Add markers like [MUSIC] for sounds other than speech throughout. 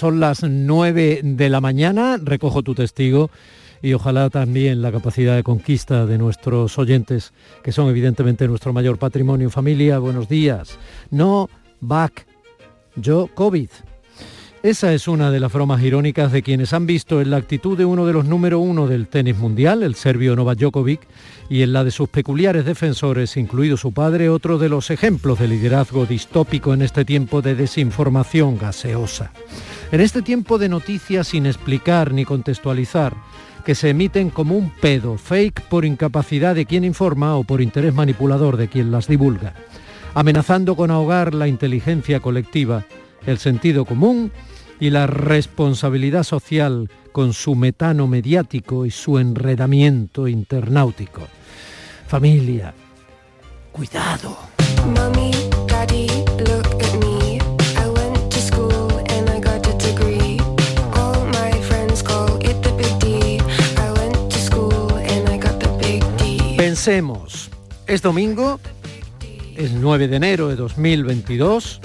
Son las 9 de la mañana, recojo tu testigo y ojalá también la capacidad de conquista de nuestros oyentes, que son evidentemente nuestro mayor patrimonio. Familia, buenos días. No back, yo COVID. Esa es una de las bromas irónicas de quienes han visto en la actitud de uno de los número uno del tenis mundial, el serbio Novak Djokovic, y en la de sus peculiares defensores, incluido su padre, otro de los ejemplos de liderazgo distópico en este tiempo de desinformación gaseosa. En este tiempo de noticias sin explicar ni contextualizar, que se emiten como un pedo, fake por incapacidad de quien informa o por interés manipulador de quien las divulga, amenazando con ahogar la inteligencia colectiva, el sentido común y la responsabilidad social con su metano mediático y su enredamiento internautico. Familia, cuidado. Pensemos, es domingo, es 9 de enero de 2022,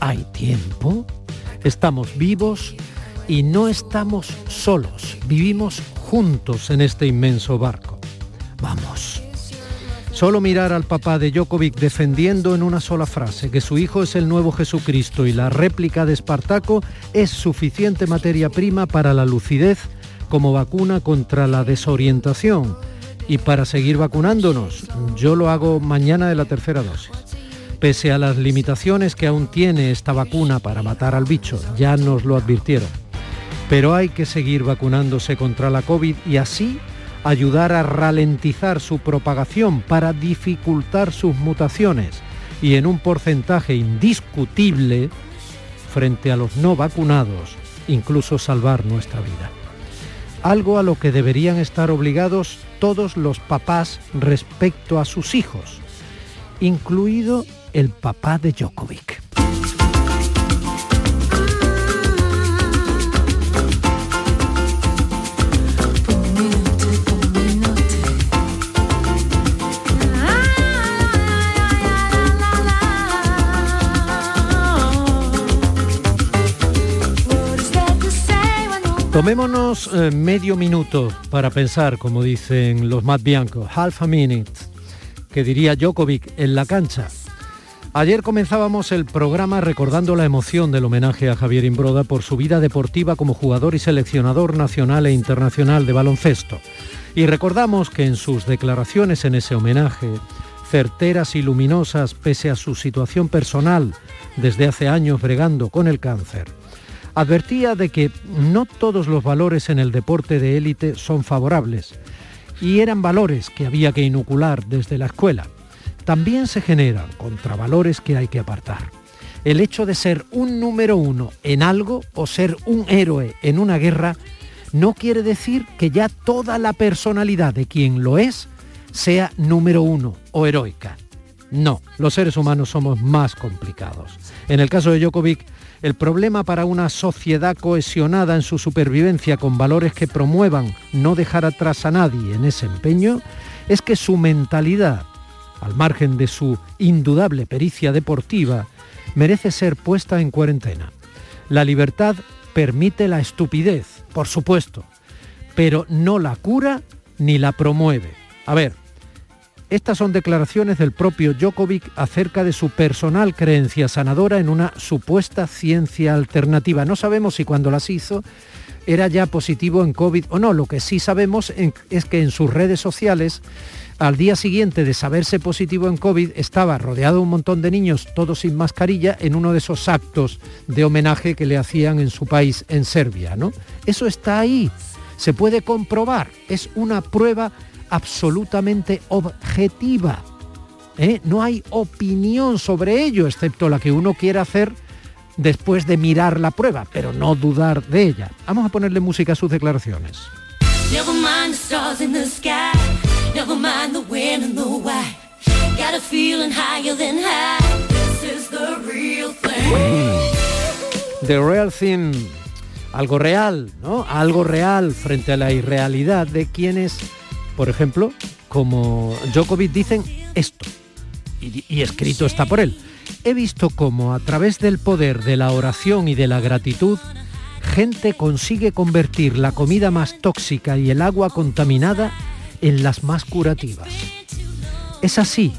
hay tiempo, estamos vivos y no estamos solos, vivimos juntos en este inmenso barco. Vamos. Solo mirar al papá de Djokovic defendiendo en una sola frase que su hijo es el nuevo Jesucristo y la réplica de Espartaco es suficiente materia prima para la lucidez como vacuna contra la desorientación y para seguir vacunándonos. Yo lo hago mañana de la tercera dosis. Pese a las limitaciones que aún tiene esta vacuna para matar al bicho, ya nos lo advirtieron. Pero hay que seguir vacunándose contra la COVID y así ayudar a ralentizar su propagación para dificultar sus mutaciones y en un porcentaje indiscutible frente a los no vacunados, incluso salvar nuestra vida. Algo a lo que deberían estar obligados todos los papás respecto a sus hijos, incluido el papá de Djokovic. Tomémonos eh, medio minuto para pensar, como dicen los Matt Bianco, half a minute, que diría Djokovic en la cancha. Ayer comenzábamos el programa recordando la emoción del homenaje a Javier Imbroda por su vida deportiva como jugador y seleccionador nacional e internacional de baloncesto. Y recordamos que en sus declaraciones en ese homenaje, certeras y luminosas pese a su situación personal desde hace años bregando con el cáncer, advertía de que no todos los valores en el deporte de élite son favorables y eran valores que había que inocular desde la escuela también se generan contravalores que hay que apartar. El hecho de ser un número uno en algo o ser un héroe en una guerra no quiere decir que ya toda la personalidad de quien lo es sea número uno o heroica. No, los seres humanos somos más complicados. En el caso de Djokovic, el problema para una sociedad cohesionada en su supervivencia con valores que promuevan no dejar atrás a nadie en ese empeño es que su mentalidad al margen de su indudable pericia deportiva, merece ser puesta en cuarentena. La libertad permite la estupidez, por supuesto, pero no la cura ni la promueve. A ver, estas son declaraciones del propio Djokovic acerca de su personal creencia sanadora en una supuesta ciencia alternativa. No sabemos si cuando las hizo era ya positivo en COVID o no. Lo que sí sabemos es que en sus redes sociales al día siguiente de saberse positivo en COVID, estaba rodeado de un montón de niños, todos sin mascarilla, en uno de esos actos de homenaje que le hacían en su país, en Serbia. ¿no? Eso está ahí, se puede comprobar, es una prueba absolutamente objetiva. ¿eh? No hay opinión sobre ello, excepto la que uno quiera hacer después de mirar la prueba, pero no dudar de ella. Vamos a ponerle música a sus declaraciones. Never mind the when and the why. Got a feeling higher than high. This is the real thing. The real thing. Algo real, ¿no? Algo real frente a la irrealidad de quienes, por ejemplo, como Djokovic dicen esto. Y, y escrito está por él. he visto cómo a través del poder de la oración y de la gratitud, gente consigue convertir la comida más tóxica y el agua contaminada en las más curativas. Es así,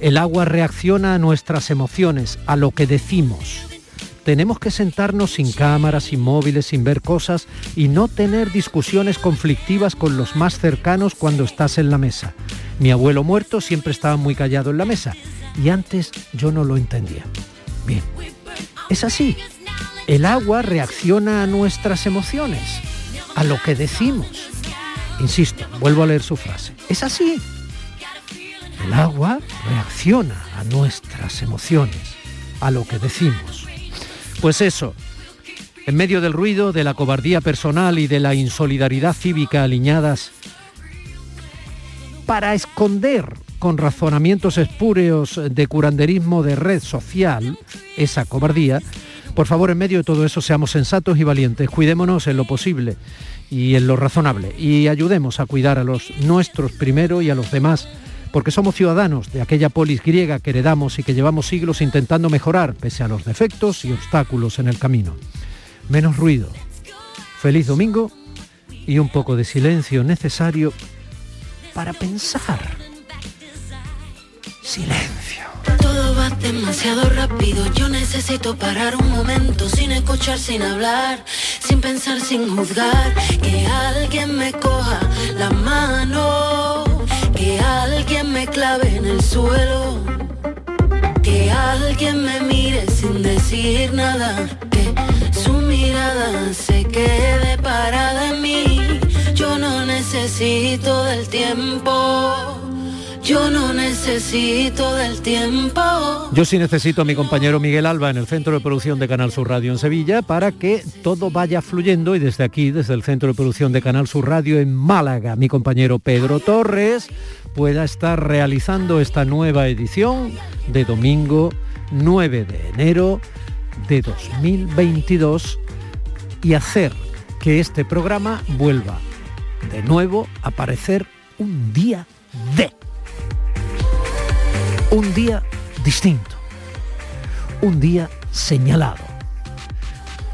el agua reacciona a nuestras emociones, a lo que decimos. Tenemos que sentarnos sin cámaras, sin móviles, sin ver cosas y no tener discusiones conflictivas con los más cercanos cuando estás en la mesa. Mi abuelo muerto siempre estaba muy callado en la mesa y antes yo no lo entendía. Bien, es así. El agua reacciona a nuestras emociones, a lo que decimos. Insisto, vuelvo a leer su frase. Es así. El agua reacciona a nuestras emociones, a lo que decimos. Pues eso, en medio del ruido, de la cobardía personal y de la insolidaridad cívica aliñadas, para esconder con razonamientos espúreos de curanderismo de red social esa cobardía, por favor, en medio de todo eso, seamos sensatos y valientes, cuidémonos en lo posible y en lo razonable y ayudemos a cuidar a los nuestros primero y a los demás, porque somos ciudadanos de aquella polis griega que heredamos y que llevamos siglos intentando mejorar, pese a los defectos y obstáculos en el camino. Menos ruido. Feliz domingo y un poco de silencio necesario para pensar. Silencio. Todo va demasiado rápido, yo necesito parar un momento sin escuchar, sin hablar, sin pensar, sin juzgar, que alguien me coja la mano, que alguien me clave en el suelo, que alguien me mire sin decir nada, que su mirada se quede parada en mí, yo no necesito del tiempo yo no necesito del tiempo. Yo sí necesito a mi compañero Miguel Alba en el Centro de Producción de Canal Sur Radio en Sevilla para que todo vaya fluyendo y desde aquí, desde el Centro de Producción de Canal Sur Radio en Málaga, mi compañero Pedro Torres pueda estar realizando esta nueva edición de domingo 9 de enero de 2022 y hacer que este programa vuelva de nuevo a aparecer un día de un día distinto, un día señalado,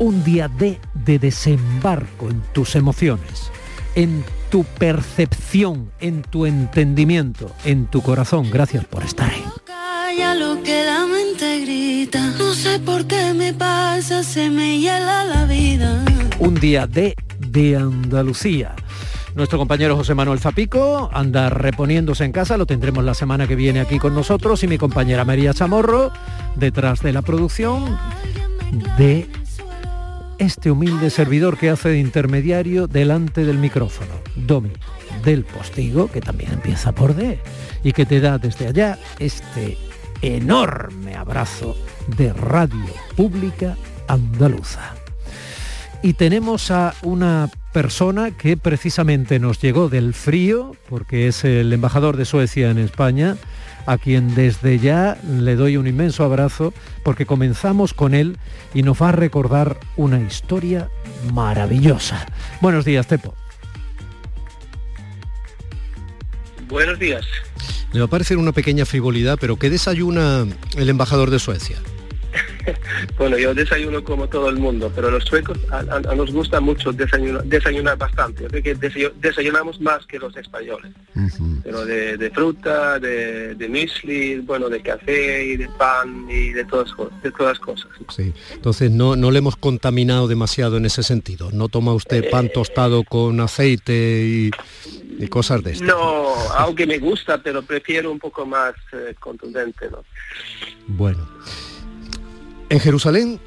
un día de, de desembarco en tus emociones, en tu percepción, en tu entendimiento, en tu corazón. Gracias por estar ahí. Calla lo que la mente grita. No sé por qué me pasa, se me hiela la vida. Un día de, de Andalucía. Nuestro compañero José Manuel Zapico anda reponiéndose en casa, lo tendremos la semana que viene aquí con nosotros. Y mi compañera María Chamorro detrás de la producción de este humilde servidor que hace de intermediario delante del micrófono, Domi, del postigo, que también empieza por D, y que te da desde allá este enorme abrazo de Radio Pública Andaluza. Y tenemos a una persona que precisamente nos llegó del frío, porque es el embajador de Suecia en España, a quien desde ya le doy un inmenso abrazo, porque comenzamos con él y nos va a recordar una historia maravillosa. Buenos días, Tepo. Buenos días. Le va a parecer una pequeña frivolidad, pero ¿qué desayuna el embajador de Suecia? [LAUGHS] bueno, yo desayuno como todo el mundo, pero los suecos a, nos gusta mucho desayunar, bastante. Yo creo que desayunamos más que los españoles. Pero de, fruta, de, de muesli, bueno, de café y de pan y de todas, de todas cosas. Sí, entonces no, no le hemos contaminado demasiado en ese sentido. ¿No toma usted pan eh, tostado con aceite y, cosas de esto? No, aunque me gusta, pero prefiero un poco más eh, contundente, ¿no? Bueno. En Jerusalén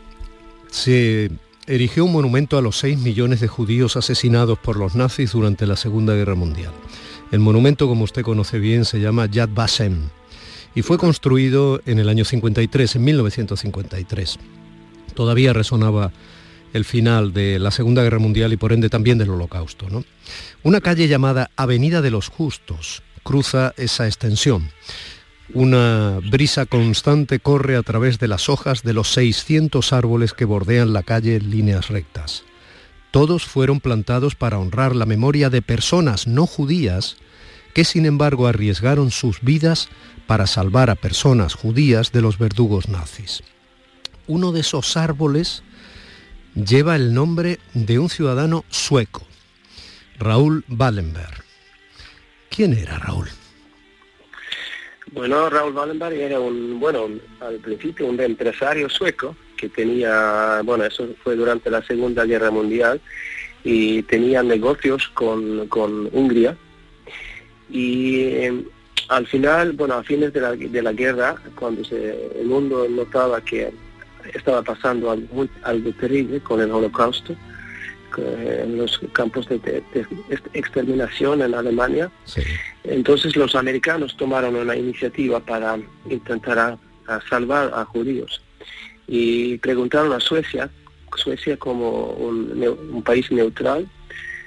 se erigió un monumento a los 6 millones de judíos asesinados por los nazis durante la Segunda Guerra Mundial. El monumento, como usted conoce bien, se llama Yad Vashem y fue construido en el año 53, en 1953. Todavía resonaba el final de la Segunda Guerra Mundial y por ende también del Holocausto. Una calle llamada Avenida de los Justos cruza esa extensión. Una brisa constante corre a través de las hojas de los 600 árboles que bordean la calle en líneas rectas. Todos fueron plantados para honrar la memoria de personas no judías que sin embargo arriesgaron sus vidas para salvar a personas judías de los verdugos nazis. Uno de esos árboles lleva el nombre de un ciudadano sueco, Raúl Wallenberg. ¿Quién era Raúl? Bueno, Raúl Wallenberg era un, bueno, al principio un empresario sueco que tenía, bueno, eso fue durante la Segunda Guerra Mundial y tenía negocios con, con Hungría. Y eh, al final, bueno, a fines de la, de la guerra, cuando se, el mundo notaba que estaba pasando algo, algo terrible con el holocausto, en los campos de, exterminación en Alemania. Entonces los americanos tomaron una iniciativa para intentar salvar a judíos. Y preguntaron a Suecia, Suecia como un, país neutral,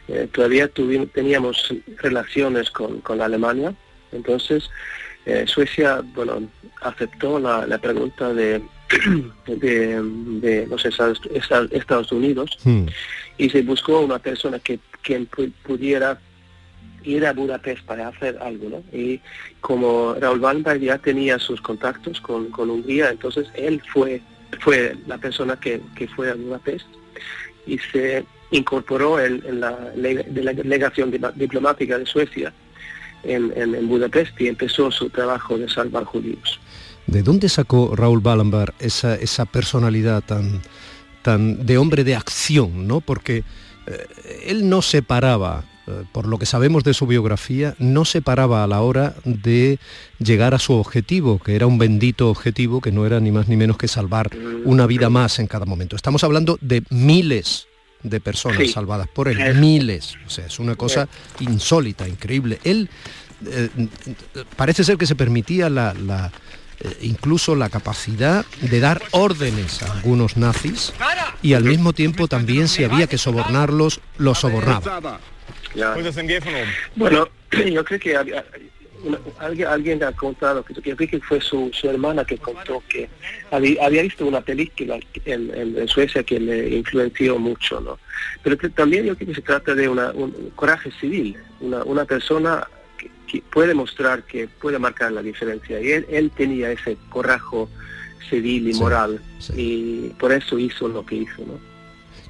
eh, todavía tuvimos, teníamos relaciones con, con Alemania, entonces eh, Suecia bueno aceptó la pregunta [CLEARS THROAT] de de, los Estados, Unidos. Hmm. Y se buscó una persona que quien pudiera ir a Budapest para hacer algo, ¿no? Y como Raúl Weinberg ya tenía sus contactos con, con Hungría, entonces él fue, fue la persona que, que fue a Budapest y se incorporó en, la, delegación diplomática de Suecia en, en Budapest y empezó su trabajo de salvar judíos. ¿De dónde sacó Raúl Wallenberg esa, esa personalidad tan, tan de hombre de acción? ¿no? Porque eh, él no se paraba, eh, por lo que sabemos de su biografía, no se paraba a la hora de llegar a su objetivo, que era un bendito objetivo que no era ni más ni menos que salvar una vida más en cada momento. Estamos hablando de miles de personas salvadas por él, miles. O sea, es una cosa insólita, increíble. Él eh, parece ser que se permitía la eh, incluso la capacidad de dar órdenes a algunos nazis y al mismo tiempo también si había que sobornarlos, los sobornaba. Bueno, [CLEARS THROAT] yo creo que alguien, alguien ha contado, que yo creo que fue su, hermana que contó que había, visto una película en, Suecia que le influenció mucho, ¿no? Pero también yo creo que se trata de una, un coraje civil, una, una persona puede mostrar que puede marcar la diferencia. Y él, tenía ese coraje civil y moral y por eso hizo lo que hizo. ¿no?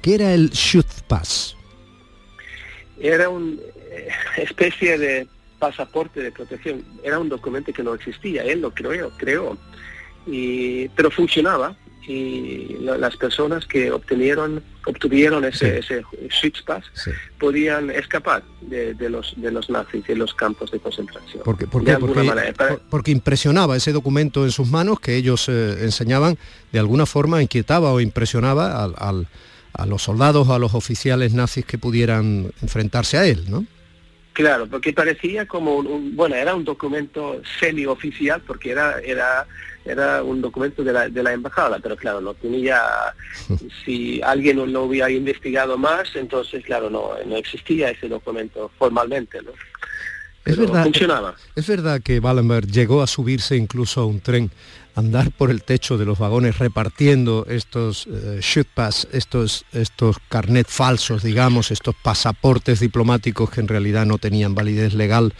¿Qué era el Schutzpass? Era una eh, [LAUGHS] especie de pasaporte de protección. Era un documento que no existía, él lo creó, creó. Y, pero funcionaba y las personas que obtenieron, obtuvieron ese, ese podían escapar de, los, de los nazis de los campos de concentración. Porque, porque, impresionaba ese documento en sus manos que ellos eh, enseñaban, de alguna forma inquietaba o impresionaba al, a los soldados a los oficiales nazis que pudieran enfrentarse a él, ¿no? Claro, porque parecía como un, bueno, era un documento semi-oficial porque era, era, era un documento de la, de la embajada, pero claro, no tenía, [LAUGHS] si alguien no lo hubiera investigado más, entonces claro, no, no existía ese documento formalmente, ¿no? es verdad, funcionaba. Es verdad que Wallenberg llegó a subirse incluso a un tren andar por el techo de los vagones repartiendo estos eh, estos, estos carnet falsos, digamos, estos pasaportes diplomáticos que en realidad no tenían validez legal.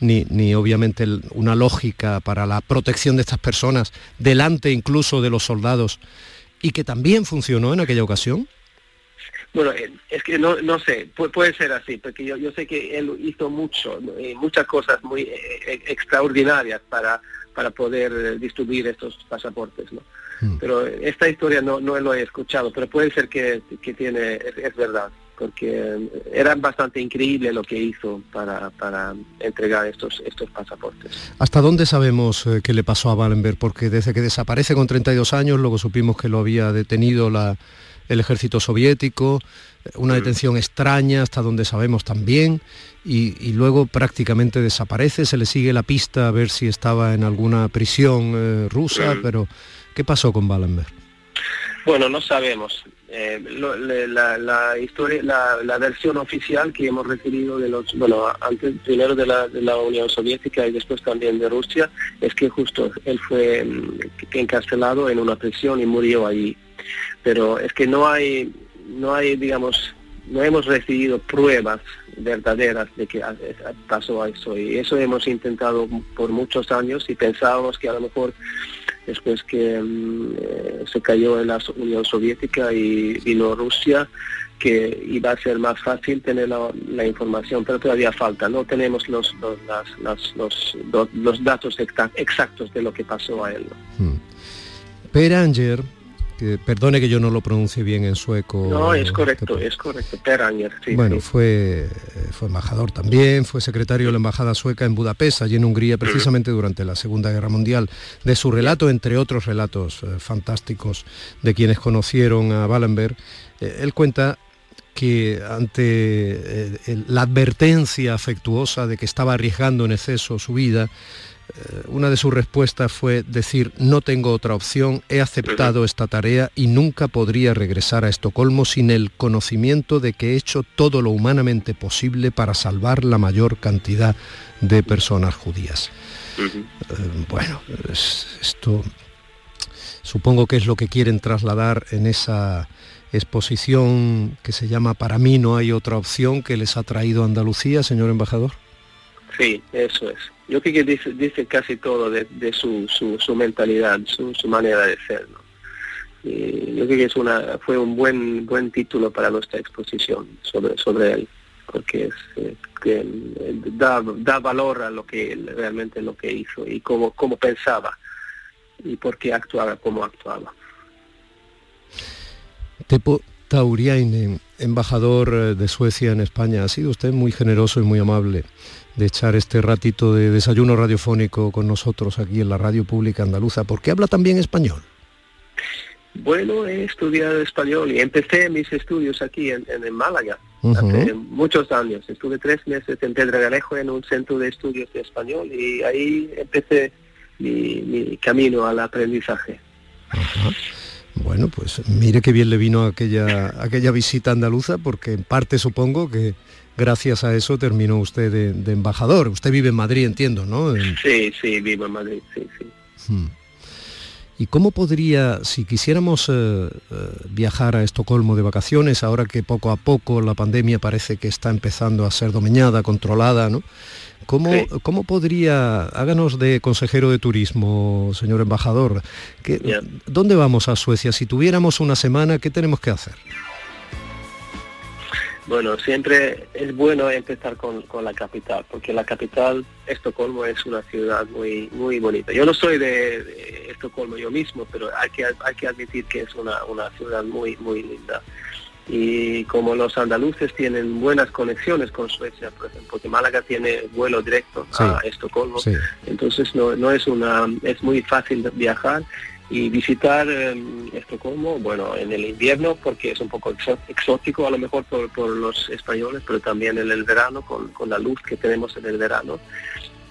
Ni, ni, obviamente una lógica para la protección de estas personas delante incluso de los soldados y que también funcionó en aquella ocasión? Bueno, eh, es que no, no sé, puede, ser así, porque yo, yo sé que él hizo mucho, eh, muchas cosas muy eh, extraordinarias para para poder eh, distribuir estos pasaportes. ¿no? Hmm. Pero esta historia no, no lo he escuchado, pero puede ser que, que tiene, es, verdad, porque era bastante increíble lo que hizo para, para entregar estos, estos pasaportes. ¿Hasta dónde sabemos eh, qué le pasó a Wallenberg? Porque desde que desaparece con 32 años, luego supimos que lo había detenido la, el ejército soviético, una detención extraña hasta donde sabemos también, y, luego prácticamente desaparece, se le sigue la pista a ver si estaba en alguna prisión eh, rusa, pero ¿qué pasó con Wallenberg? Bueno, no sabemos. Eh, la, historia, la, versión oficial que hemos recibido de los, bueno, antes primero de la, de la Unión Soviética y después también de Rusia, es que justo él fue mm, encarcelado en una prisión y murió allí. Pero es que no hay, no hay, digamos, no hemos recibido pruebas verdaderas de que pasó eso y eso hemos intentado por muchos años y pensábamos que a lo mejor después que mm, eh, se cayó en la Unión Soviética y vino Rusia que iba a ser más fácil tener la, información, pero todavía falta, no tenemos los, los, los, los, datos exactos de lo que pasó a él. Hmm. Peranger, que, perdone que yo no lo pronuncie bien en sueco. No, es correcto, es correcto, Peranger, sí. Bueno, Fue, fue embajador también, fue secretario de la Embajada Sueca en Budapest, allí en Hungría, precisamente durante la Segunda Guerra Mundial. De su relato, entre otros relatos eh, fantásticos de quienes conocieron a Wallenberg, eh, él cuenta que ante eh, la advertencia afectuosa de que estaba arriesgando en exceso su vida, eh, una de sus respuestas fue decir, no tengo otra opción, he aceptado esta tarea y nunca podría regresar a Estocolmo sin el conocimiento de que he hecho todo lo humanamente posible para salvar la mayor cantidad de personas judías. Eh, bueno, esto supongo que es lo que quieren trasladar en esa exposición que se llama Para mí no hay otra opción que les ha traído Andalucía, señor embajador. Sí, eso es. Yo creo que dice, dice casi todo de, su, su, mentalidad, su, su, manera de ser. Y yo creo que es una, fue un buen buen título para nuestra exposición sobre, sobre él, porque es, eh, que eh, da, da valor a lo que realmente lo que hizo y cómo, cómo pensaba y por qué actuaba como actuaba. Tepo Tauriainen, embajador eh, de Suecia en España, ha sido usted muy generoso y muy amable de echar este ratito de desayuno radiofónico con nosotros aquí en la radio pública andaluza, porque habla también español. Bueno, he estudiado español y empecé mis estudios aquí en, Málaga hace muchos años. Estuve tres meses en Pedregalejo en un centro de estudios de español y ahí empecé mi, camino al aprendizaje. Bueno, pues mire qué bien le vino aquella, aquella visita andaluza, porque en parte supongo que gracias a eso terminó usted de, embajador. Usted vive en Madrid, entiendo, ¿no? Sí, sí, vivo en Madrid, sí, sí. Hmm. ¿Y cómo podría, si quisiéramos eh, eh, viajar a Estocolmo de vacaciones, ahora que poco a poco la pandemia parece que está empezando a ser dominada, controlada, ¿no? ¿Cómo, ¿Cómo, podría, háganos de consejero de turismo, señor embajador, que, ¿dónde vamos a Suecia? Si tuviéramos una semana, ¿qué tenemos que hacer? Bueno, siempre es bueno empezar con, la capital, porque la capital, Estocolmo, es una ciudad muy muy bonita. Yo no soy de, Estocolmo yo mismo, pero hay que, hay que admitir que es una, una ciudad muy, muy linda y como los andaluces tienen buenas conexiones con Suecia, por ejemplo, porque Málaga tiene vuelo directo a Estocolmo, entonces no, no, es una es muy fácil viajar y visitar em, Estocolmo, bueno, en el invierno porque es un poco exótico a lo mejor por, por los españoles, pero también en el verano con, con la luz que tenemos en el verano.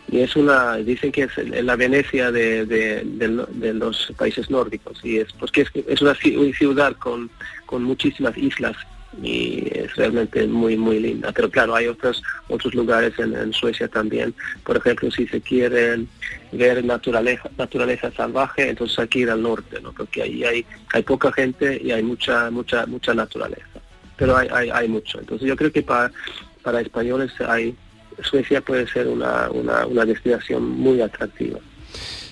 Y es una dicen que es la Venecia de, de, los países nórdicos y es pues que es, es una ciudad con, con muchísimas islas y es realmente muy muy linda pero claro hay otros otros lugares en, Suecia también por ejemplo si se quieren ver naturaleza naturaleza salvaje entonces hay que ir al norte no porque ahí hay hay poca gente y hay mucha mucha mucha naturaleza pero hay hay, hay mucho entonces yo creo que para para españoles hay Suecia puede ser una, una, destinación muy atractiva.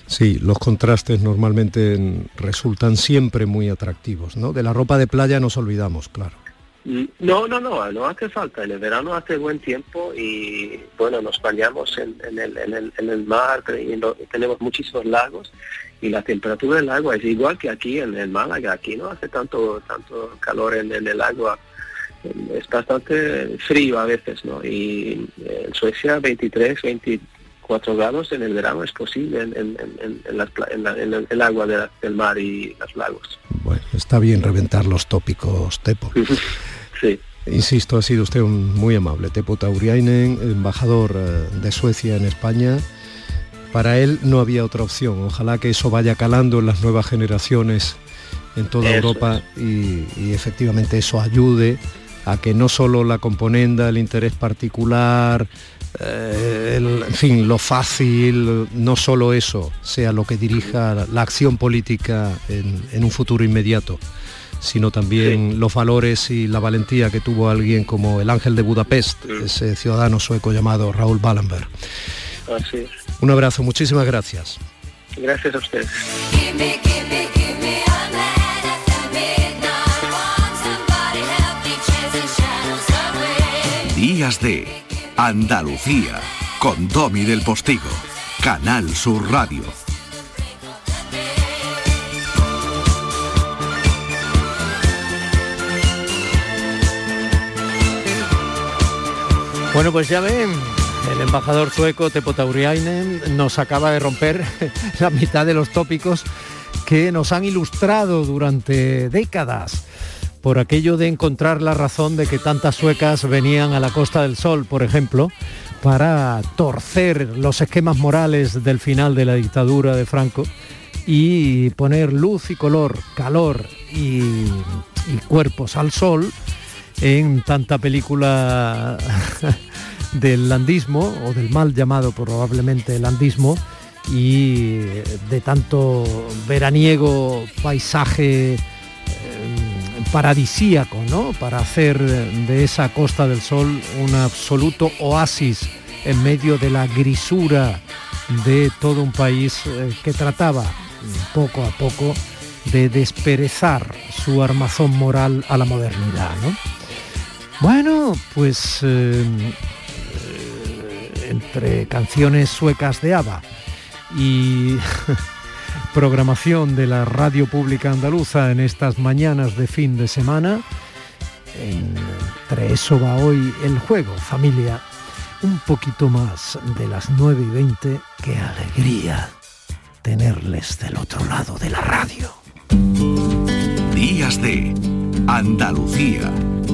Sí, los contrastes normalmente resultan siempre muy atractivos, ¿no? De la ropa de playa nos olvidamos, claro. No, no, no, no hace falta. En el verano hace buen tiempo y bueno, nos bañamos en, el, en, el, en el, mar y tenemos muchísimos lagos y la temperatura del agua es igual que aquí en, el Málaga. Aquí no hace tanto tanto calor en, el agua es bastante frío a veces, ¿no? Y en Suecia 23, 24 grados en el verano es posible en, el agua del mar y los lagos. Bueno, está bien reventar los tópicos, Tepo. [LAUGHS] sí. Insisto, ha sido usted un muy amable. Tepo Tauriainen, embajador eh, de Suecia en España. Para él no había otra opción. Ojalá que eso vaya calando en las nuevas generaciones en toda Europa y, y efectivamente eso ayude a que no solo la componenda, el interés particular, eh, en fin, lo fácil, no solo eso sea lo que dirija la acción política en, un futuro inmediato, sino también los valores y la valentía que tuvo alguien como el ángel de Budapest, ese ciudadano sueco llamado Raúl Ballenberg. Un abrazo, muchísimas gracias. Gracias a ustedes. Días de Andalucía con Domi del Postigo, Canal Sur Radio. Bueno, pues ya ven, el embajador sueco Teppo Tauriainen nos acaba de romper [LAUGHS] la mitad de los tópicos que nos han ilustrado durante décadas por aquello de encontrar la razón de que tantas suecas venían a la Costa del Sol, por ejemplo, para torcer los esquemas morales del final de la dictadura de Franco y poner luz y color, calor y cuerpos al sol en tanta película [LAUGHS] del landismo o del mal llamado probablemente landismo y de tanto veraniego paisaje eh, paradisíaco, ¿no? Para hacer de esa Costa del Sol un absoluto oasis en medio de la grisura de todo un país eh, que trataba poco a poco de desperezar su armazón moral a la modernidad. ¿no? Bueno, pues eh, entre canciones suecas de ABBA y [LAUGHS] programación de la radio pública andaluza en estas mañanas de fin de semana, entre eso va hoy el juego, familia, un poquito más de las 9 y 20, qué alegría tenerles del otro lado de la radio. Días de Andalucía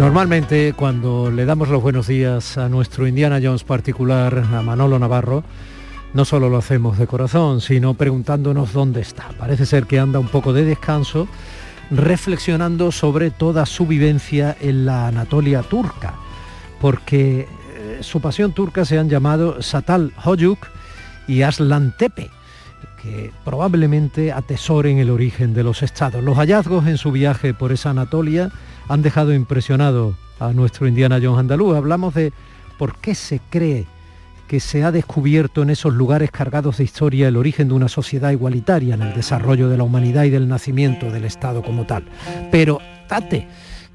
Normalmente cuando le damos los buenos días a nuestro Indiana Jones particular, a Manolo Navarro, no solo lo hacemos de corazón, sino preguntándonos dónde está. Parece ser que anda un poco de descanso, reflexionando sobre toda su vivencia en la Anatolia turca, porque eh, su pasión turca se han llamado Satal Hoyuk y Aslan Tepe que probablemente atesoren el origen de los estados. Los hallazgos en su viaje por esa Anatolia han dejado impresionado a nuestro Indiana Jones andaluz. Hablamos de por qué se cree que se ha descubierto en esos lugares cargados de historia el origen de una sociedad igualitaria en el desarrollo de la humanidad y del nacimiento del Estado como tal. Pero, Tate,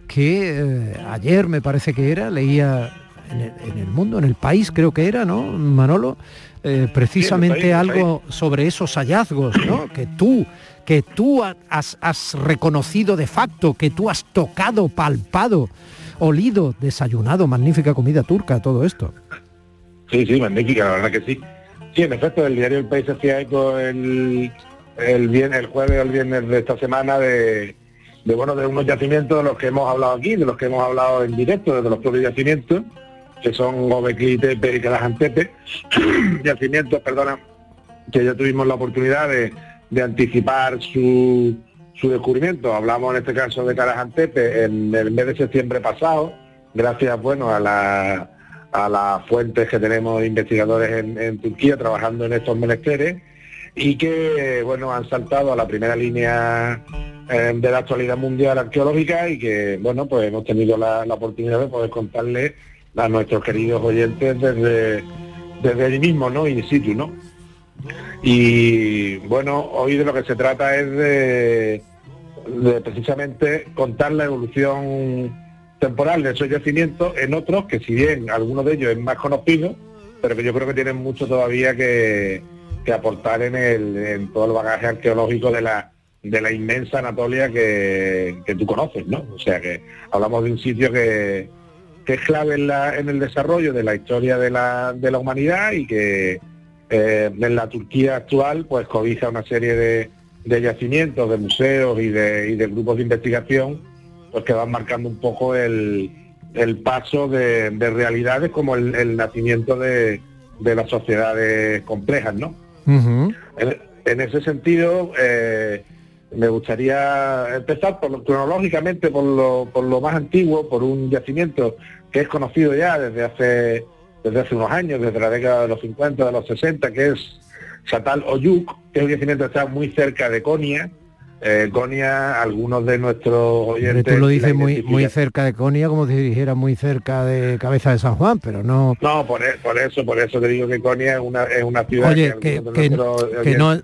que eh, ayer me parece que era, leía en el, mundo, en el país creo que era, ¿no, Manolo? Eh, precisamente algo sobre esos hallazgos, ¿no? Que tú que tú has, reconocido de facto, que tú has tocado, palpado, olido, desayunado, magnífica comida turca, todo esto. Sí, sí, magnífica, la verdad que sí. Sí, en efecto, el diario El País hacía eco el, el, el jueves o el viernes de esta semana de, bueno, de unos yacimientos de los que hemos hablado aquí, de los que hemos hablado en directo, de los propios yacimientos, que son Gobekli Tepe y Kalajantepe, [CLEARS THROAT] yacimientos, perdona, que ya tuvimos la oportunidad de de anticipar su, su descubrimiento. Hablamos en este caso de Carajantepe en el mes de septiembre pasado, gracias bueno a la a las fuentes que tenemos investigadores en, Turquía trabajando en estos menesteres y que bueno han saltado a la primera línea eh, de la actualidad mundial arqueológica y que bueno pues hemos tenido la, oportunidad de poder contarle a nuestros queridos oyentes desde desde allí mismo, ¿no? In situ, ¿no? Y bueno, hoy de lo que se trata es de, precisamente contar la evolución temporal de esos yacimientos en otros que si bien algunos de ellos es más conocido, pero que yo creo que tienen mucho todavía que, aportar en, el, en todo el bagaje arqueológico de la, de la inmensa Anatolia que, tú conoces, ¿no? O sea que hablamos de un sitio que, es clave en, en el desarrollo de la historia de la, de la humanidad y que eh, en la Turquía actual pues cobija una serie de, de yacimientos, de museos y de, y de, grupos de investigación pues que van marcando un poco el, el paso de, de, realidades como el, nacimiento de, de, las sociedades complejas, ¿no? en, ese sentido, eh, me gustaría empezar por cronológicamente por lo, por lo más antiguo, por un yacimiento que es conocido ya desde hace desde hace unos años, desde la década de los 50, de los 60, que es Satal Oyuk, que es un yacimiento que está muy cerca de Konya, eh, Conia, algunos de nuestros oyentes... tú lo dices muy, muy cerca de Conia, como si dijera muy cerca de Cabeza de San Juan, pero no... No, por, e, por eso, por eso te digo que Conia es una, es una ciudad... Oye, que, que, no,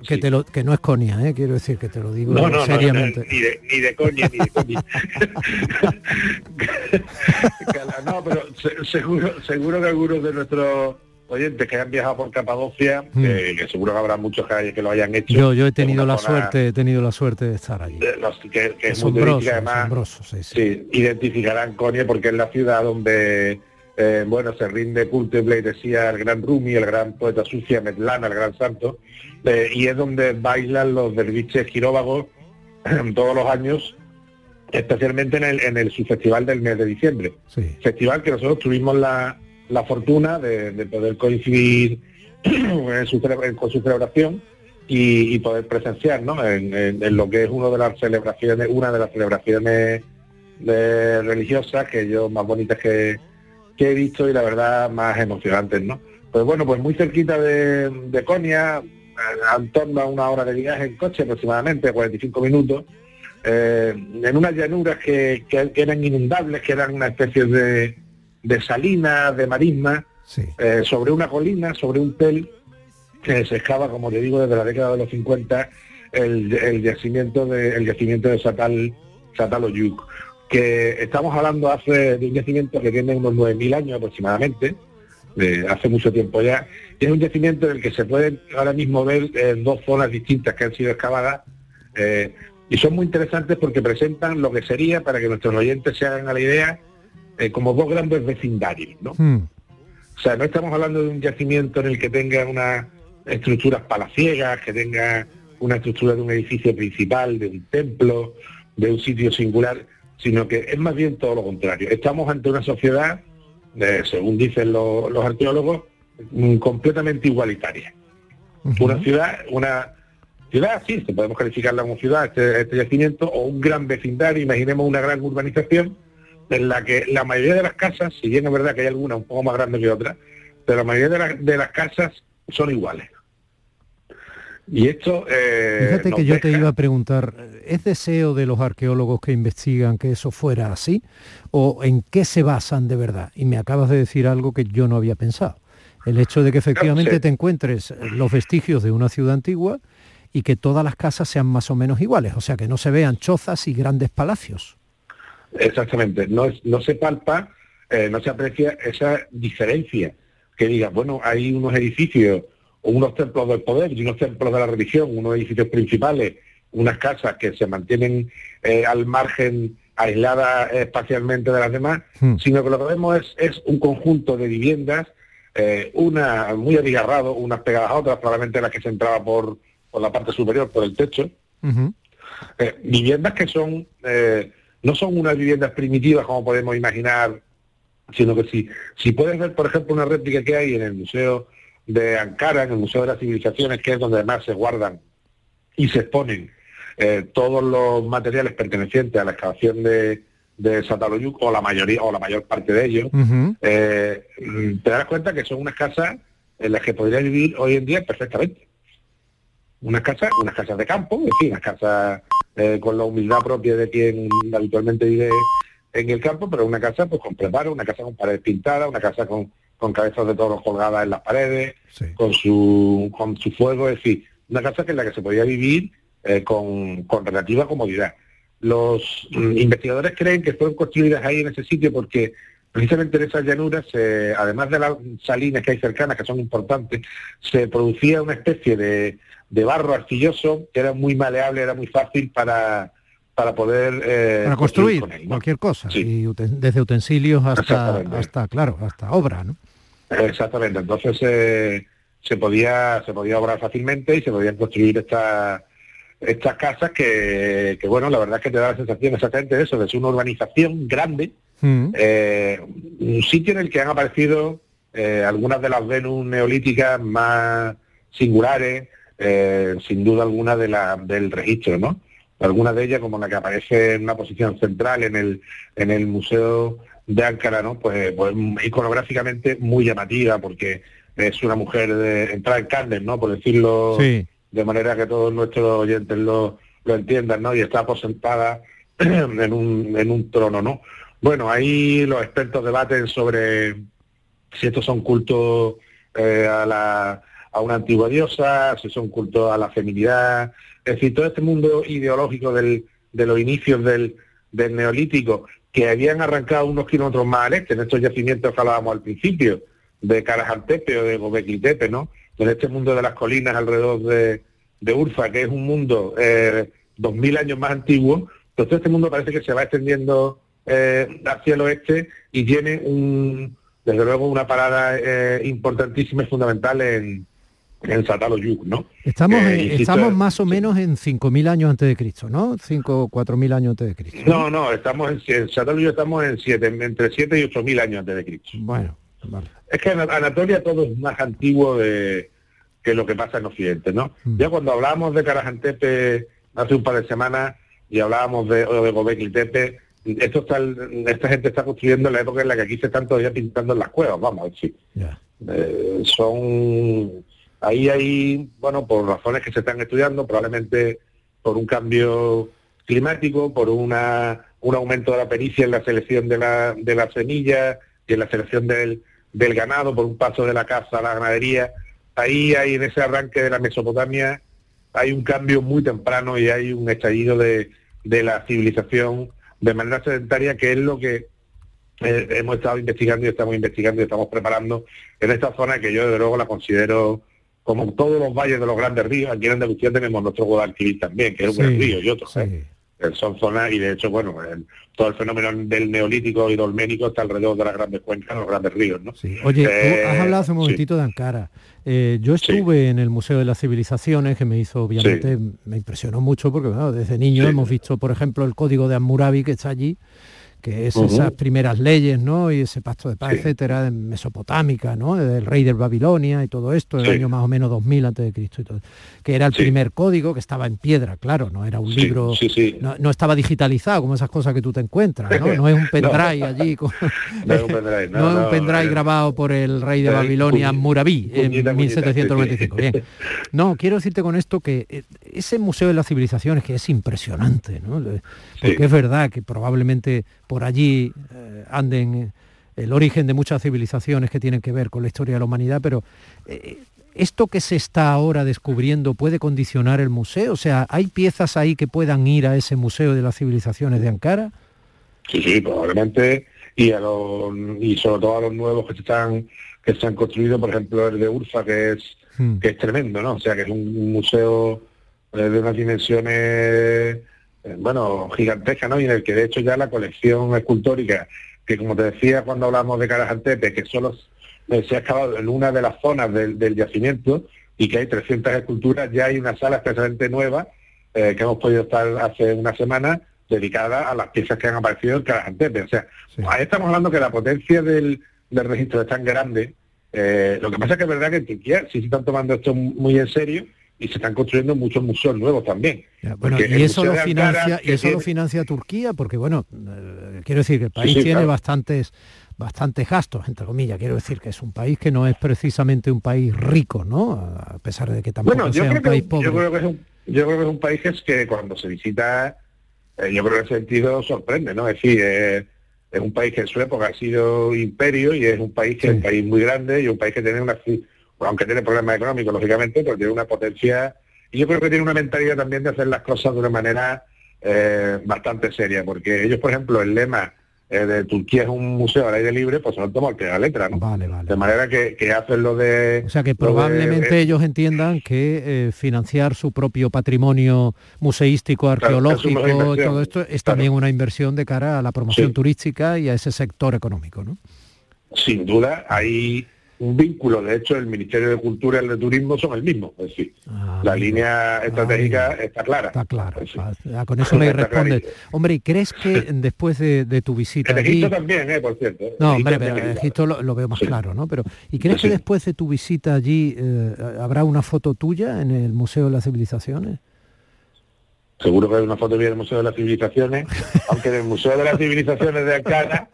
que, te lo, que no es Conia, ¿eh? quiero decir que te lo digo seriamente. ni, de, ni de Conia, ni de Conia. [LAUGHS] no, pero seguro, seguro que algunos de nuestros oyentes que han viajado por Capadocia, mm. que seguro que habrá muchos que, lo hayan hecho. Yo, yo he tenido la suerte, he tenido la suerte de estar allí. que, es muy además, sí, identificarán Konya porque es la ciudad donde eh, bueno, se rinde culto y decía el gran Rumi, el gran poeta sucia, Metlana, el gran santo, eh, y es donde bailan los derviches giróvagos [CLEARS THROAT] todos los años, especialmente en el, en el su festival del mes de diciembre. Festival que nosotros tuvimos la, la fortuna de, poder coincidir en su, con su celebración y, poder presenciar ¿no? en, lo que es una de las celebraciones, una de las celebraciones religiosas que yo más bonitas que, he visto y la verdad más emocionantes, ¿no? Pues bueno, pues muy cerquita de, de Conia, en torno a una hora de viaje en coche aproximadamente, 45 minutos, eh, en unas llanuras que, que, eran inundables, que eran una especie de, de salina, de marisma, eh, sobre una colina, sobre un tel, que se excava, como te digo, desde la década de los 50, el, yacimiento de el yacimiento de Satal, Oyuk, que estamos hablando hace de un yacimiento que tiene unos 9.000 años aproximadamente, de hace mucho tiempo ya, es un yacimiento en el que se pueden ahora mismo ver en dos zonas distintas que han sido excavadas, eh, y son muy interesantes porque presentan lo que sería, para que nuestros oyentes se hagan a la idea, eh, como dos grandes vecindarios, ¿no? Hmm. O sea, no estamos hablando de un yacimiento en el que tenga unas estructuras palaciegas, que tenga una estructura de un edificio principal, de un templo, de un sitio singular, sino que es más bien todo lo contrario. Estamos ante una sociedad, eh, según dicen los arqueólogos, mm, completamente igualitaria. Una ciudad, una ciudad, sí, se podemos calificarla como ciudad, este, este yacimiento, o un gran vecindario, imaginemos una gran urbanización, en la que la mayoría de las casas, si bien es verdad que hay algunas un poco más grandes que otras, pero la mayoría de, las casas son iguales. Y esto... Eh, Fíjate que yo te iba a preguntar, ¿es deseo de los arqueólogos que investigan que eso fuera así? ¿O en qué se basan de verdad? Y me acabas de decir algo que yo no había pensado. El hecho de que efectivamente te encuentres los vestigios de una ciudad antigua y que todas las casas sean más o menos iguales, o sea, que no se vean chozas y grandes palacios. Exactamente, no, no se palpa, eh, no se aprecia esa diferencia, que diga, bueno, hay unos edificios unos templos del poder y unos templos de la religión, unos edificios principales, unas casas que se mantienen eh, al margen, aisladas espacialmente de las demás, hmm. sino que lo que vemos es, es un conjunto de viviendas, eh, una muy abigarrado, unas pegadas a otras, probablemente las que se entraba por, por la parte superior, por el techo, viviendas que son no son unas viviendas primitivas como podemos imaginar, sino que si, si puedes ver, por ejemplo, una réplica que hay en el Museo de Ankara, en el Museo de las Civilizaciones, que es donde además se guardan y se exponen eh, todos los materiales pertenecientes a la excavación de, de Sataloyuc, o la mayoría, o la mayor parte de ellos, eh, te das cuenta que son unas casas en las que podría vivir hoy en día perfectamente. Unas casas, unas casas de campo, en fin, unas casas eh, con la humildad propia de quien habitualmente vive en el campo, pero una casa pues con preparo, una casa con paredes pintadas, una casa con, con cabezas de toros colgadas en las paredes, con su con su fuego, es decir, una casa que en la que se podía vivir eh, con, con, relativa comodidad. Los mm, investigadores creen que fueron construidas ahí en ese sitio porque precisamente en esas llanuras, eh, además de las salinas que hay cercanas, que son importantes, se producía una especie de, de barro arcilloso que era muy maleable, era muy fácil para, para poder eh, para construir, cualquier cosa y desde utensilios hasta hasta claro hasta obra no exactamente. Entonces eh, se podía se podía obrar fácilmente y se podían construir estas estas casas que, que, bueno la verdad es que te da la sensación exactamente de eso de ser una urbanización grande mm. eh, un sitio en el que han aparecido algunas de las Venus neolíticas más singulares sin duda alguna de la, del registro no algunas de ellas como la que aparece en una posición central en el, en el Museo de Ankara, ¿no? Pues, pues iconográficamente muy llamativa porque es una mujer de entrada en carne, ¿no? Por decirlo de manera que todos nuestros oyentes lo, lo entiendan, ¿no? Y está aposentada [CLEARS THROAT] en un, en un trono, ¿no? Bueno, ahí los expertos debaten sobre si estos son cultos eh, a, la, a una antigua diosa, si son cultos a la feminidad, es decir, todo este mundo ideológico del, de los inicios del, del neolítico, que habían arrancado unos kilómetros más al este, en estos yacimientos que hablábamos al principio, de Carajantepe o de Gobekli ¿no? En este mundo de las colinas alrededor de, de Urfa, que es un mundo eh, dos mil años más antiguo, pues todo este mundo parece que se va extendiendo eh, hacia el oeste y tiene un, desde luego una parada eh, importantísima y fundamental en, en Sataloyuk, ¿no? Estamos, estamos más o menos en 5.000 años antes de Cristo, ¿no? 5 o 4.000 años antes de Cristo. No, no, estamos en, en estamos en siete, entre 7 y 8.000 años antes de Cristo. Bueno, vale. Es que en Anatolia todo es más antiguo de, que lo que pasa en Occidente, ¿no? Mm. Ya cuando hablábamos de Carajantepe hace un par de semanas y hablábamos de, de Gobekli Tepe, esto está, esta gente está construyendo en la época en la que aquí se están todavía pintando en las cuevas, vamos, a decir. Eh, son Ahí hay, bueno, por razones que se están estudiando, probablemente por un cambio climático, por una, un aumento de la pericia en la selección de la, de las semillas y en la selección del, del ganado, por un paso de la caza a la ganadería. Ahí hay en ese arranque de la Mesopotamia, hay un cambio muy temprano y hay un estallido de, de la civilización de manera sedentaria, que es lo que eh, hemos estado investigando y estamos investigando y estamos preparando en esta zona que yo desde luego la considero como todos los valles de los grandes ríos, aquí en Andalucía tenemos nuestro Guadalquivir también, que es un gran río y otro. ¿eh? Son zonas, y de hecho, bueno, todo el fenómeno del neolítico y dolménico está alrededor de las grandes cuencas, los grandes ríos, ¿no? Oye, tú eh, has hablado hace un momentito de Ankara. Eh, yo estuve en el Museo de las Civilizaciones, que me hizo, obviamente, me impresionó mucho, porque desde niño hemos visto, por ejemplo, el código de Hammurabi que está allí, que es esas primeras leyes, ¿no? Y ese pacto de paz, etcétera, de mesopotámica, ¿no? Del rey de Babilonia y todo esto, del año más o menos 2000 antes de Cristo y todo. Que era el primer código que estaba en piedra, claro, no era un libro, no, estaba digitalizado como esas cosas que tú te encuentras, ¿no? No es un pendrive allí, no es un pendrive, no, [LAUGHS] es un pendrive [LAUGHS] grabado por el rey de Babilonia, Murabí, en 1795. Bien. [LAUGHS] No, quiero decirte con esto que eh, ese Museo de las Civilizaciones que es impresionante, ¿no? Porque es verdad que probablemente por allí eh, anden eh, el origen de muchas civilizaciones que tienen que ver con la historia de la humanidad, pero eh, ¿esto que se está ahora descubriendo puede condicionar el museo? O sea, ¿hay piezas ahí que puedan ir a ese museo de las civilizaciones de Ankara? Sí, sí, probablemente, y, a los, y sobre todo a los nuevos que se están que se han construido, por ejemplo el de Urfa, que es, hmm. que es tremendo, ¿no? O sea, que es un museo de unas dimensiones bueno, gigantesca, ¿no? Y en el que de hecho ya la colección escultórica, que como te decía cuando hablamos de Carajantepe, que solo se ha excavado en una de las zonas del, yacimiento y que hay 300 esculturas, ya hay una sala especialmente nueva eh, que hemos podido estar hace una semana dedicada a las piezas que han aparecido en Carajantepe. O sea, ahí estamos hablando que la potencia del, registro es tan grande. Eh, lo que pasa es que es verdad que en Turquía sí se están tomando esto muy en serio y se están construyendo muchos museos nuevos también. bueno, y eso lo financia, y eso lo financia Turquía, porque bueno, eh, quiero decir que el país tiene bastantes bastantes gastos, entre comillas. Quiero decir que es un país que no es precisamente un país rico, ¿no? A pesar de que tampoco sea un país pobre. Yo creo que es un, yo creo que es un país que, es que cuando se visita, eh, yo creo que en ese sentido sorprende, ¿no? Es decir, es un país que en su época ha sido imperio y es un país que es un país muy grande y un país que tiene una, aunque tiene problemas económicos, lógicamente, pero tiene una potencia, y yo creo que tiene una mentalidad también de hacer las cosas de una manera eh, bastante seria, porque ellos, por ejemplo, el lema eh, de Turquía es un museo al aire libre, pues se lo toman que la letra, ¿no? Vale, vale. De manera que, hacen lo de... O sea que probablemente ellos entiendan que eh, financiar su propio patrimonio museístico, arqueológico, todo esto es también una inversión de cara a la promoción turística y a ese sector económico, ¿no? Sin duda, hay un vínculo. De hecho, el Ministerio de Cultura y el de Turismo son el mismo. Es decir, ah, la línea estratégica está clara. Está clara. Ah, con eso me responde. Hombre, ¿y crees que después de, tu visita en Egipto también, eh, por cierto. Eh. No, hombre, pero en Egipto lo, veo más claro, ¿no? Pero ¿y crees que después de tu visita allí eh, habrá una foto tuya en el Museo de las Civilizaciones? Seguro que hay una foto mía en el Museo de las Civilizaciones, [LAUGHS] aunque en el Museo de las Civilizaciones de Ankara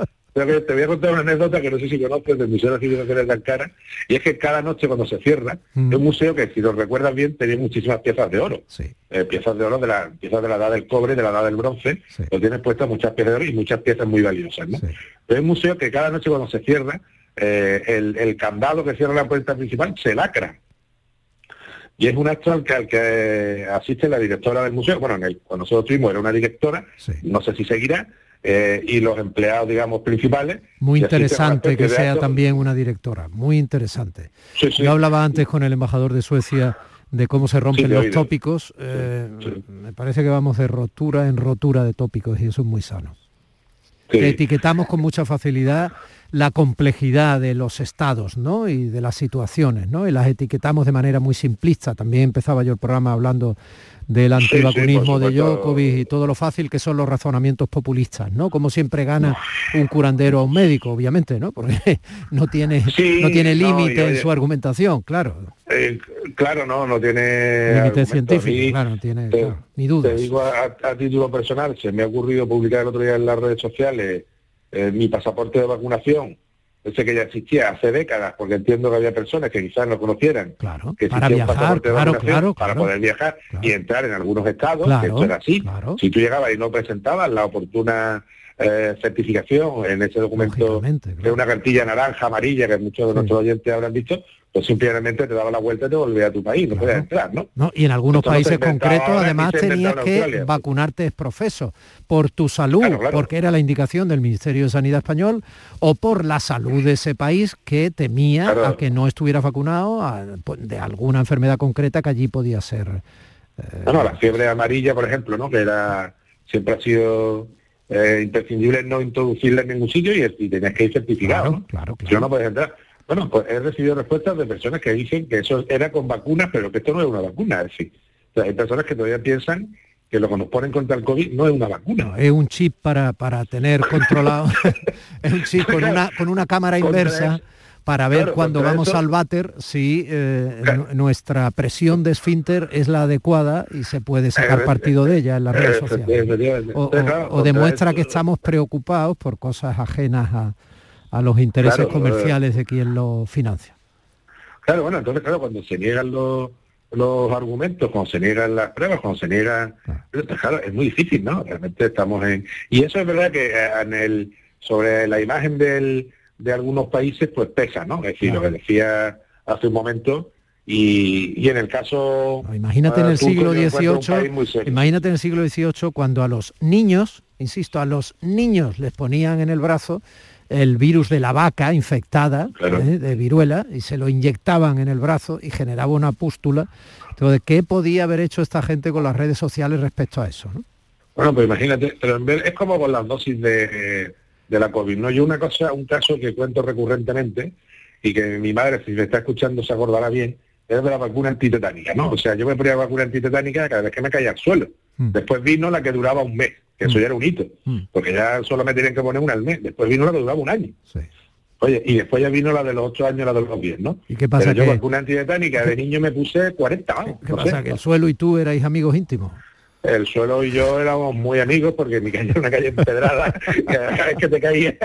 te voy a contar una anécdota que no sé si conoces del Museo de Civilizaciones de Ankara, y es que cada noche cuando se cierra, mm. es un museo que, si lo recuerdas bien, tenía muchísimas piezas de oro. Eh, piezas de oro de la piezas de la edad del cobre, de la edad del bronce, lo tienes puestas muchas piezas de oro y muchas piezas muy valiosas. ¿no? es un museo que cada noche cuando se cierra, eh, el, candado que cierra la puerta principal se lacra. Y es un acto al que, asiste la directora del museo. Bueno, en el, cuando nosotros tuvimos era una directora, no sé si seguirá, eh, y los empleados, digamos, principales. Muy interesante que sea también una directora, muy interesante. Yo hablaba antes con el embajador de Suecia de cómo se rompen los tópicos. Eh, me parece que vamos de rotura en rotura de tópicos y eso es muy sano. Etiquetamos con mucha facilidad la complejidad de los estados ¿no? y de las situaciones, ¿no? y las etiquetamos de manera muy simplista. También empezaba yo el programa hablando del antivacunismo de Djokovic y todo lo fácil que son los razonamientos populistas, ¿no? Como siempre gana un curandero a un médico, obviamente, ¿no? Porque [LAUGHS] no tiene, no tiene límite en su argumentación, claro. Eh, claro, no, no tiene... Límite científico, claro, no tiene ni dudas. Te digo a, título personal, se me ha ocurrido publicar el otro día en las redes sociales eh, mi pasaporte de vacunación ese que ya existía hace décadas, porque entiendo que había personas que quizás no conocieran claro, que para viajar, claro, para poder viajar y entrar en algunos estados, que esto era así. Si tú llegabas y no presentabas la oportuna eh, certificación en ese documento de una cartilla naranja, amarilla, que muchos de nuestros oyentes habrán visto, pues simplemente te daba la vuelta y te volvía a tu país, no podías entrar, ¿no? Y en algunos países concretos además tenías que vacunarte es profeso, por tu salud, porque era la indicación del Ministerio de Sanidad español, o por la salud de ese país que temía a que no estuviera vacunado de alguna enfermedad concreta que allí podía ser. Eh, no, la fiebre amarilla, por ejemplo, ¿no? Que era siempre ha sido eh, imprescindible no introducirla en ningún sitio y, tenías que ir certificado. ¿no? Claro, Si no, no puedes entrar. Bueno, pues he recibido respuestas de personas que dicen que eso era con vacunas, pero que esto no es una vacuna. Es decir, hay personas que todavía piensan que lo que nos ponen contra el COVID no es una vacuna. es un chip para, para tener controlado, [LAUGHS] es un chip con una, con una cámara inversa para ver cuando vamos al váter si eh, nuestra presión de esfínter es la adecuada y se puede sacar partido de ella en las redes sociales. O, demuestra que estamos preocupados por cosas ajenas a, a los intereses eh, comerciales de quien lo financia. Claro, bueno, entonces claro, cuando se niegan los, los argumentos, cuando se niegan las pruebas, cuando se niegan... Claro, es muy difícil, ¿no? Realmente estamos en... Y eso es verdad que eh, en el sobre la imagen del, de algunos países, pues pesa, ¿no? Es decir, lo que decía hace un momento, y, y, en el caso imagínate en el siglo XVIII imagínate en el siglo XVIII cuando a los niños insisto a los niños les ponían en el brazo el virus de la vaca infectada ¿eh? de viruela y se lo inyectaban en el brazo y generaba una pústula. Entonces, ¿qué podía haber hecho esta gente con las redes sociales respecto a eso? Bueno, pues imagínate, pero es como con las dosis de, de la COVID. ¿no? Yo una cosa, un caso que cuento recurrentemente y que mi madre, si me está escuchando, se acordará bien, es de la vacuna antitetánica, ¿no? O sea, yo me ponía vacuna antitetánica cada vez que me caía al suelo. Mm. Después vino la que duraba un mes que eso mm. ya era un hito, mm. porque ya solo me tenían que poner una al mes, después vino la que duraba un año. Oye, y después ya vino la de los ocho años, la de los 10, ¿no? ¿Y qué pasa? Pero yo que, con una antitetánica de niño me puse 40, vamos, ¿Qué no pasa? sé. ¿Que el suelo y tú erais amigos íntimos? El suelo y yo éramos muy amigos porque mi calle era una calle empedrada, [LAUGHS] que cada vez que te caía,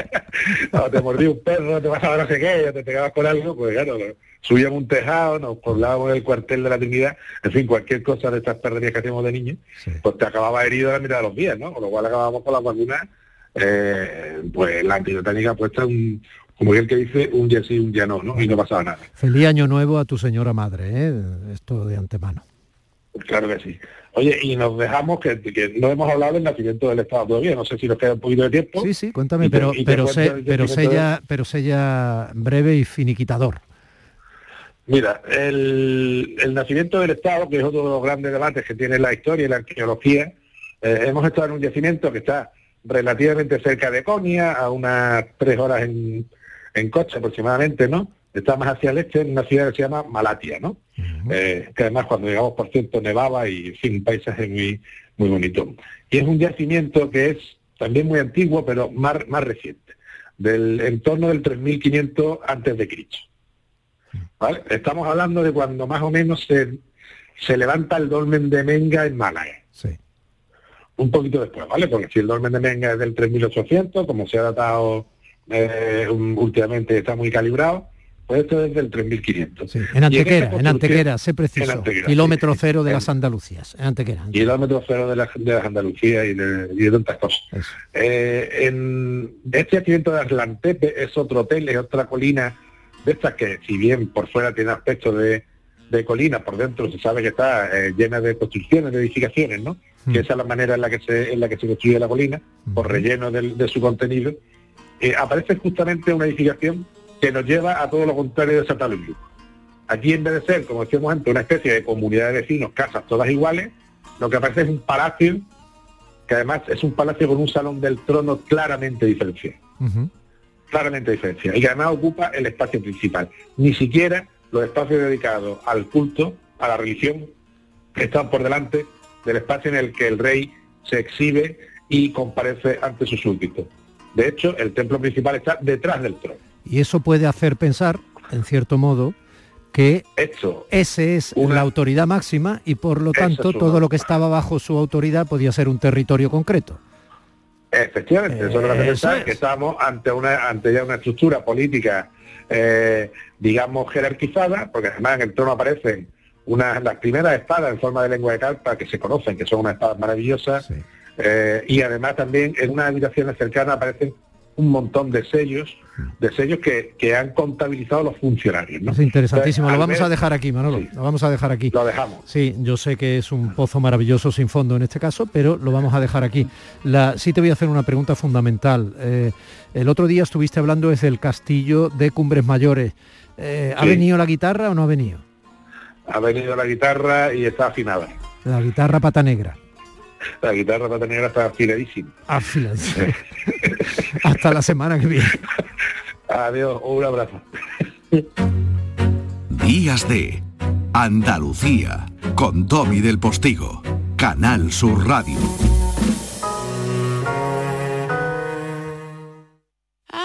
o te mordía un perro, te pasaba no sé qué, o te pegabas con algo, pues claro, subíamos un tejado, nos poblábamos en el cuartel de la Trinidad, en fin, cualquier cosa de estas perrerías que hacíamos de niños, pues te acababa herido a la mitad de los días, ¿no? Con lo cual acabábamos con la vacuna, eh, pues la antitetánica puesta un, como el que dice, un día sí, un día no, ¿no? Y no pasaba nada. Feliz año nuevo a tu señora madre, ¿eh? Esto de antemano. Claro que sí. Oye, y nos dejamos que, que no hemos hablado del nacimiento del Estado todavía, no sé si nos queda un poquito de tiempo. Sí, sí, cuéntame, te- pero, pero, sé, pero, sé ya, pero sé ya breve y finiquitador. Mira, el, el nacimiento del Estado, que es otro de los grandes debates que tiene la historia y la arqueología, eh, hemos estado en un yacimiento que está relativamente cerca de Conia, a unas tres horas en, en coche aproximadamente, ¿no? Está más hacia el este, en una ciudad que se llama Malatia, ¿no? Eh, que además cuando llegamos, por cierto, nevaba y, en fin, un paisaje muy, muy bonito. Y es un yacimiento que es también muy antiguo, pero más, más reciente, del en torno del 3500 antes de Cristo. ¿Vale? Estamos hablando de cuando más o menos se, se levanta el dolmen de Menga en Málaga. Sí. Un poquito después, ¿vale? Porque si el dolmen de Menga es del 3800, como se ha datado eh, últimamente, está muy calibrado, pues esto es del 3500. Sí, en Antequera, en Antequera, sé preciso. en Antequera, kilómetro cero de en- las Andalucías, en Antequera. kilómetro cero de, la, de las Andalucía y de, y de tantas cosas. Eh, en este yacimiento de Atlantepe es otro hotel, es otra colina de estas que si bien por fuera tiene aspecto de, de colina, por dentro se sabe que está eh, llena de construcciones, de edificaciones, ¿no? Mm. Que esa es la manera en la que se, en la que se construye la colina, por Ujú. relleno del- de su contenido. Eh, aparece justamente una edificación que nos lleva a todo lo contrario de Santa. Aquí en vez de ser, como decíamos antes, una especie de comunidad de vecinos, casas todas iguales, lo que aparece es un palacio, que además es un palacio con un salón del trono claramente diferenciado claramente diferenciada y que además ocupa el espacio principal. Ni siquiera los espacios dedicados al culto, a la religión, están por delante del espacio en el que el rey se exhibe y comparece ante sus súbditos. De hecho, el templo principal está detrás del trono. Y eso puede hacer pensar, en cierto modo, que Esto, ese es Una- la autoridad máxima y por lo tanto una- todo lo que estaba bajo su autoridad podía ser un territorio concreto. efectivamente, eso es lo que Eso que estamos ante una ante ya una estructura política, eh, digamos, jerarquizada, porque además en el trono aparecen unas las primeras espadas en forma de lengua de carpa que se conocen, que son unas espadas maravillosas, Sí. Eh, y además también en unas habitaciones cercanas aparecen un montón de sellos, de sellos que, que han contabilizado los funcionarios. ¿no? Es interesantísimo. Entonces, Lo vamos ver- a dejar aquí, Manolo. Sí. Lo vamos a dejar aquí. Lo dejamos. Sí, yo sé que es un pozo maravilloso sin fondo en este caso, pero lo vamos a dejar aquí. La, sí te voy a hacer una pregunta fundamental. Eh, el otro día estuviste hablando desde el castillo de Cumbres Mayores. Eh, ¿Ha Sí. venido la guitarra o no ha venido? Ha venido la guitarra y está afinada. La guitarra pata negra. La guitarra para tener está afiladísima. Afilada. [LAUGHS] Hasta la semana que viene. Adiós, un abrazo. Días de Andalucía con Tommy del Postigo, Canal Sur Radio.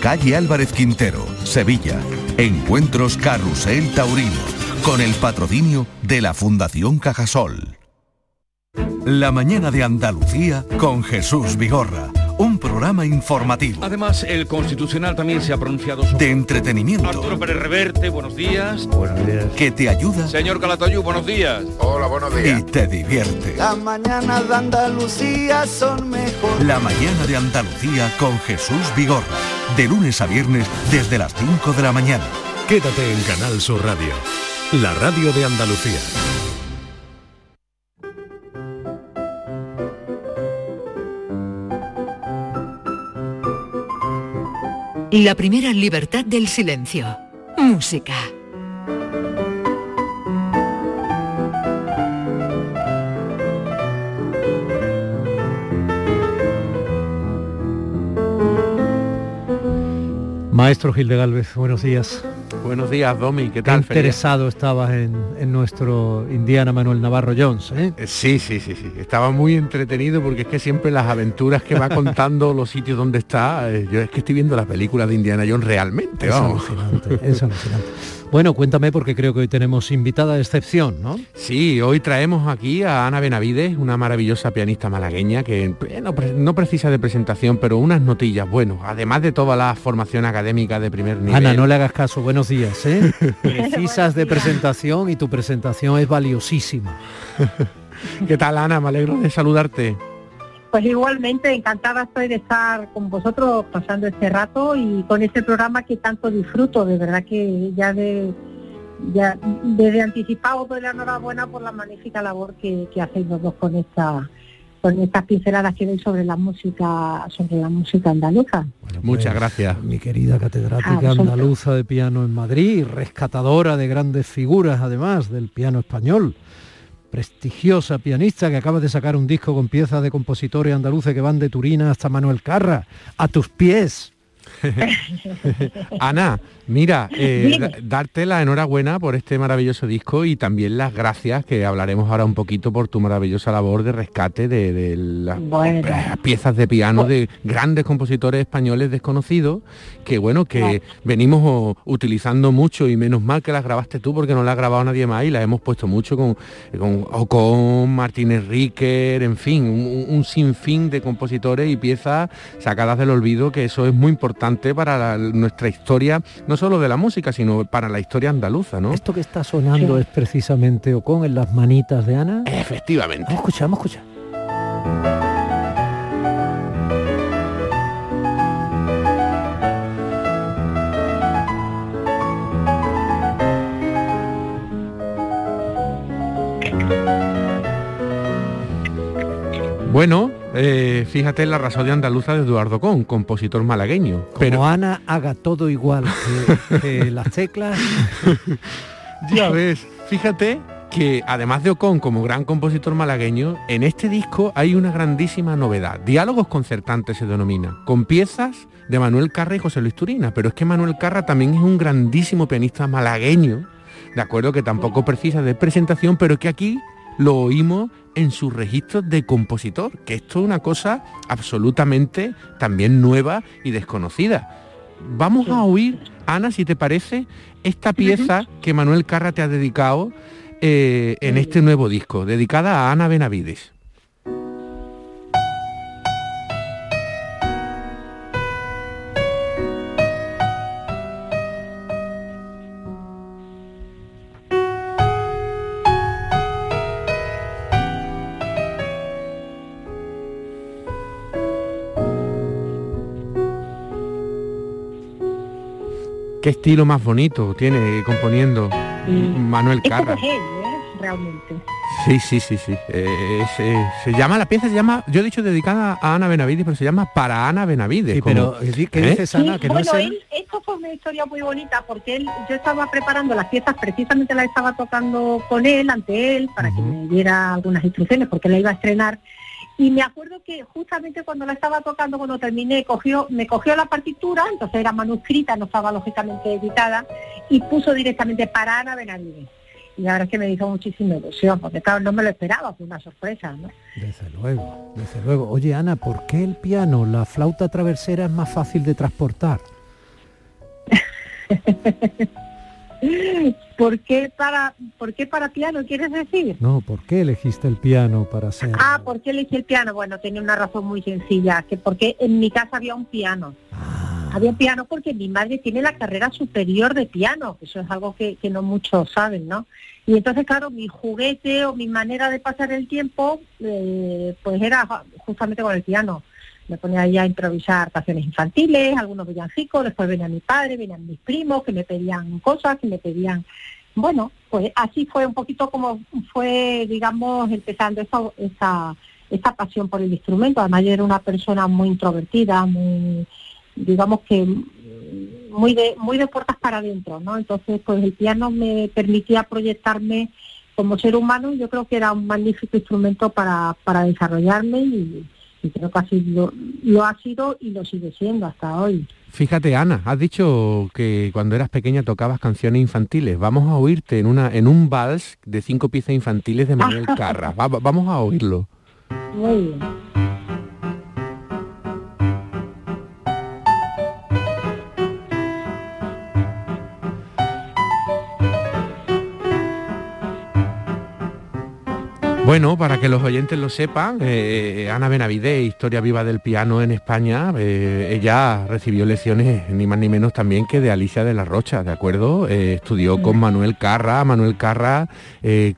Calle Álvarez Quintero, Sevilla. Encuentros Carrusel Taurino, con el patrocinio de la Fundación Cajasol. La mañana de Andalucía con Jesús Vigorra. Un programa informativo. Además, el Constitucional también se ha pronunciado sobre... De entretenimiento. Arturo Pérez Reverte, buenos días. Buenos días. Que te ayuda. Señor Calatayú, buenos días. Hola, buenos días. Y te divierte. La mañana de Andalucía son mejor. La mañana de Andalucía con Jesús Vigorra. De lunes a viernes desde las 5 de la mañana. Quédate en Canal Sur Radio. La radio de Andalucía. La primera libertad del silencio. Música. Maestro Gil de Galvez, buenos días. Buenos días, Domi, ¿qué tal? Qué interesado estabas en, en, nuestro Indiana Manuel Navarro Jones, ¿eh? Sí, sí, sí, sí. Estaba muy entretenido porque es que siempre las aventuras que va [LAUGHS] contando los sitios donde está, eh, yo es que estoy viendo la película de Indiana Jones realmente, es vamos. Alucinante, es alucinante. Bueno, cuéntame porque creo que hoy tenemos invitada de excepción, ¿no? Sí, hoy traemos aquí a Ana Benavides, una maravillosa pianista malagueña que no, no, precisa de presentación, pero unas notillas, bueno, además de toda la formación académica de primer nivel. Ana, no le hagas caso, buenos días, ¿eh? [LAUGHS] Precisas de presentación y tu presentación es valiosísima. [LAUGHS] ¿Qué tal, Ana? Me alegro de saludarte. Pues igualmente, encantada estoy de estar con vosotros pasando este rato y con este programa que tanto disfruto, de verdad que ya de ya desde anticipado doy la enhorabuena por la magnífica labor que, que hacéis los dos con esta con estas pinceladas que veis sobre la música sobre la música andaluza. Bueno, Muchas gracias. Mi querida catedrática ah, andaluza de piano en Madrid, rescatadora de grandes figuras además del piano español prestigiosa pianista que acaba de sacar un disco con piezas de compositores andaluces que van de Turina hasta Manuel Carra. A tus pies. [LAUGHS] Ana, mira, eh, darte la enhorabuena por este maravilloso disco y también las gracias, que hablaremos ahora un poquito por tu maravillosa labor de rescate de, de las bueno. piezas de piano de grandes compositores españoles desconocidos, que bueno, que bueno. venimos utilizando mucho y menos mal que las grabaste tú porque no las ha grabado nadie más y las hemos puesto mucho con, con Ocon, Martínez Riquer, en fin, un, un sinfín de compositores y piezas sacadas del olvido, que eso es muy importante para la, nuestra historia, no solo de la música, sino para la historia andaluza, ¿no? Esto que está sonando sí. es precisamente Ocon en las manitas de Ana. Efectivamente. Vamos a escuchar, vamos a escuchar. Bueno, eh, fíjate en la razón andaluza de Eduardo Con, compositor malagueño. Como pero Ana haga todo igual que, que [LAUGHS] las teclas. ya ves, fíjate que además de Ocon como gran compositor malagueño, en este disco hay una grandísima novedad. Diálogos concertantes se denomina, con piezas de Manuel Carra y José Luis Turina. Pero es que Manuel Carra también es un grandísimo pianista malagueño, de acuerdo que tampoco precisa de presentación, pero que aquí lo oímos en sus registros de compositor, que esto es una cosa absolutamente también nueva y desconocida. Vamos a oír, Ana, si te parece, esta pieza que Manuel Carra te ha dedicado eh, en este nuevo disco, dedicada a Ana Benavides. Qué estilo más bonito tiene componiendo Manuel Carra. Es ¿eh? realmente. Sí, sí, sí, sí. Eh, se, llama, la pieza se llama, yo he dicho dedicada a Ana Benavides, pero se llama Para Ana Benavides. pero, ¿qué dices, Ana? que bueno, esto fue una historia muy bonita porque él, yo estaba preparando las piezas, precisamente la estaba tocando con él, ante él, para que me diera algunas instrucciones, porque la iba a estrenar y me acuerdo que justamente cuando la estaba tocando, cuando terminé, cogió, me cogió la partitura, entonces era manuscrita, no estaba lógicamente editada, y puso directamente para Ana Benavides. Y la verdad es que me hizo muchísima ilusión, porque claro, no me lo esperaba, fue una sorpresa, ¿no? Desde luego, desde luego. Oye, Ana, ¿por qué el piano, la flauta traversera es más fácil de transportar? [LAUGHS] ¿Por qué para, por qué para piano quieres decir? No, ¿por qué elegiste el piano para hacer? Ah, ¿por qué elegí el piano? Bueno, tenía una razón muy sencilla, que porque en mi casa había un piano. Ah. Había un piano porque mi madre tiene la carrera superior de piano, eso es algo que, que no muchos saben, ¿no? Y entonces, claro, mi juguete o mi manera de pasar el tiempo, eh, pues era justamente con el piano me ponía ahí a improvisar canciones infantiles, algunos villancicos, después venía mi padre, venían mis primos que me pedían cosas, que me pedían, bueno, pues así fue un poquito como fue, digamos, empezando esa, esa, esa pasión por el instrumento. Además yo era una persona muy introvertida, muy, digamos que muy de, muy de puertas para adentro, ¿no? Entonces, pues el piano me permitía proyectarme como ser humano y yo creo que era un magnífico instrumento para, para desarrollarme y, y creo que así lo, lo ha sido y lo sigue siendo hasta hoy. Fíjate, Ana, has dicho que cuando eras pequeña tocabas canciones infantiles. Vamos a oírte en una en un vals de cinco piezas infantiles de Manuel [LAUGHS] Carra. vamos a oírlo. Muy bien. Bueno, para que los oyentes lo sepan, eh, Ana Benavides, Historia Viva del Piano en España, eh, ella recibió lecciones ni más ni menos también que de Alicia de la Rocha, ¿de acuerdo? Eh, estudió con Manuel Carra, Manuel Carra,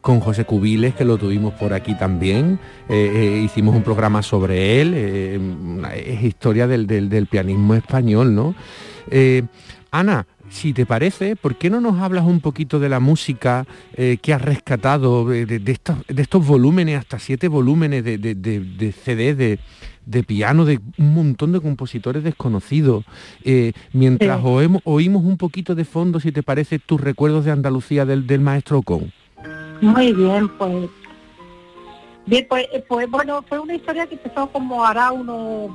con José Cubiles, que lo tuvimos por aquí también, hicimos un programa sobre él, es historia del, del pianismo español, ¿no? Ana, si te parece, ¿por qué no nos hablas un poquito de la música eh, que has rescatado, de, estos, volúmenes, hasta siete volúmenes de, de, CD, de, piano, de un montón de compositores desconocidos? Eh, mientras oímos, un poquito de fondo, si te parece, tus recuerdos de Andalucía del, del maestro Ocon. Muy bien, pues Bien, pues, eh, pues, bueno, fue una historia que empezó como hará unos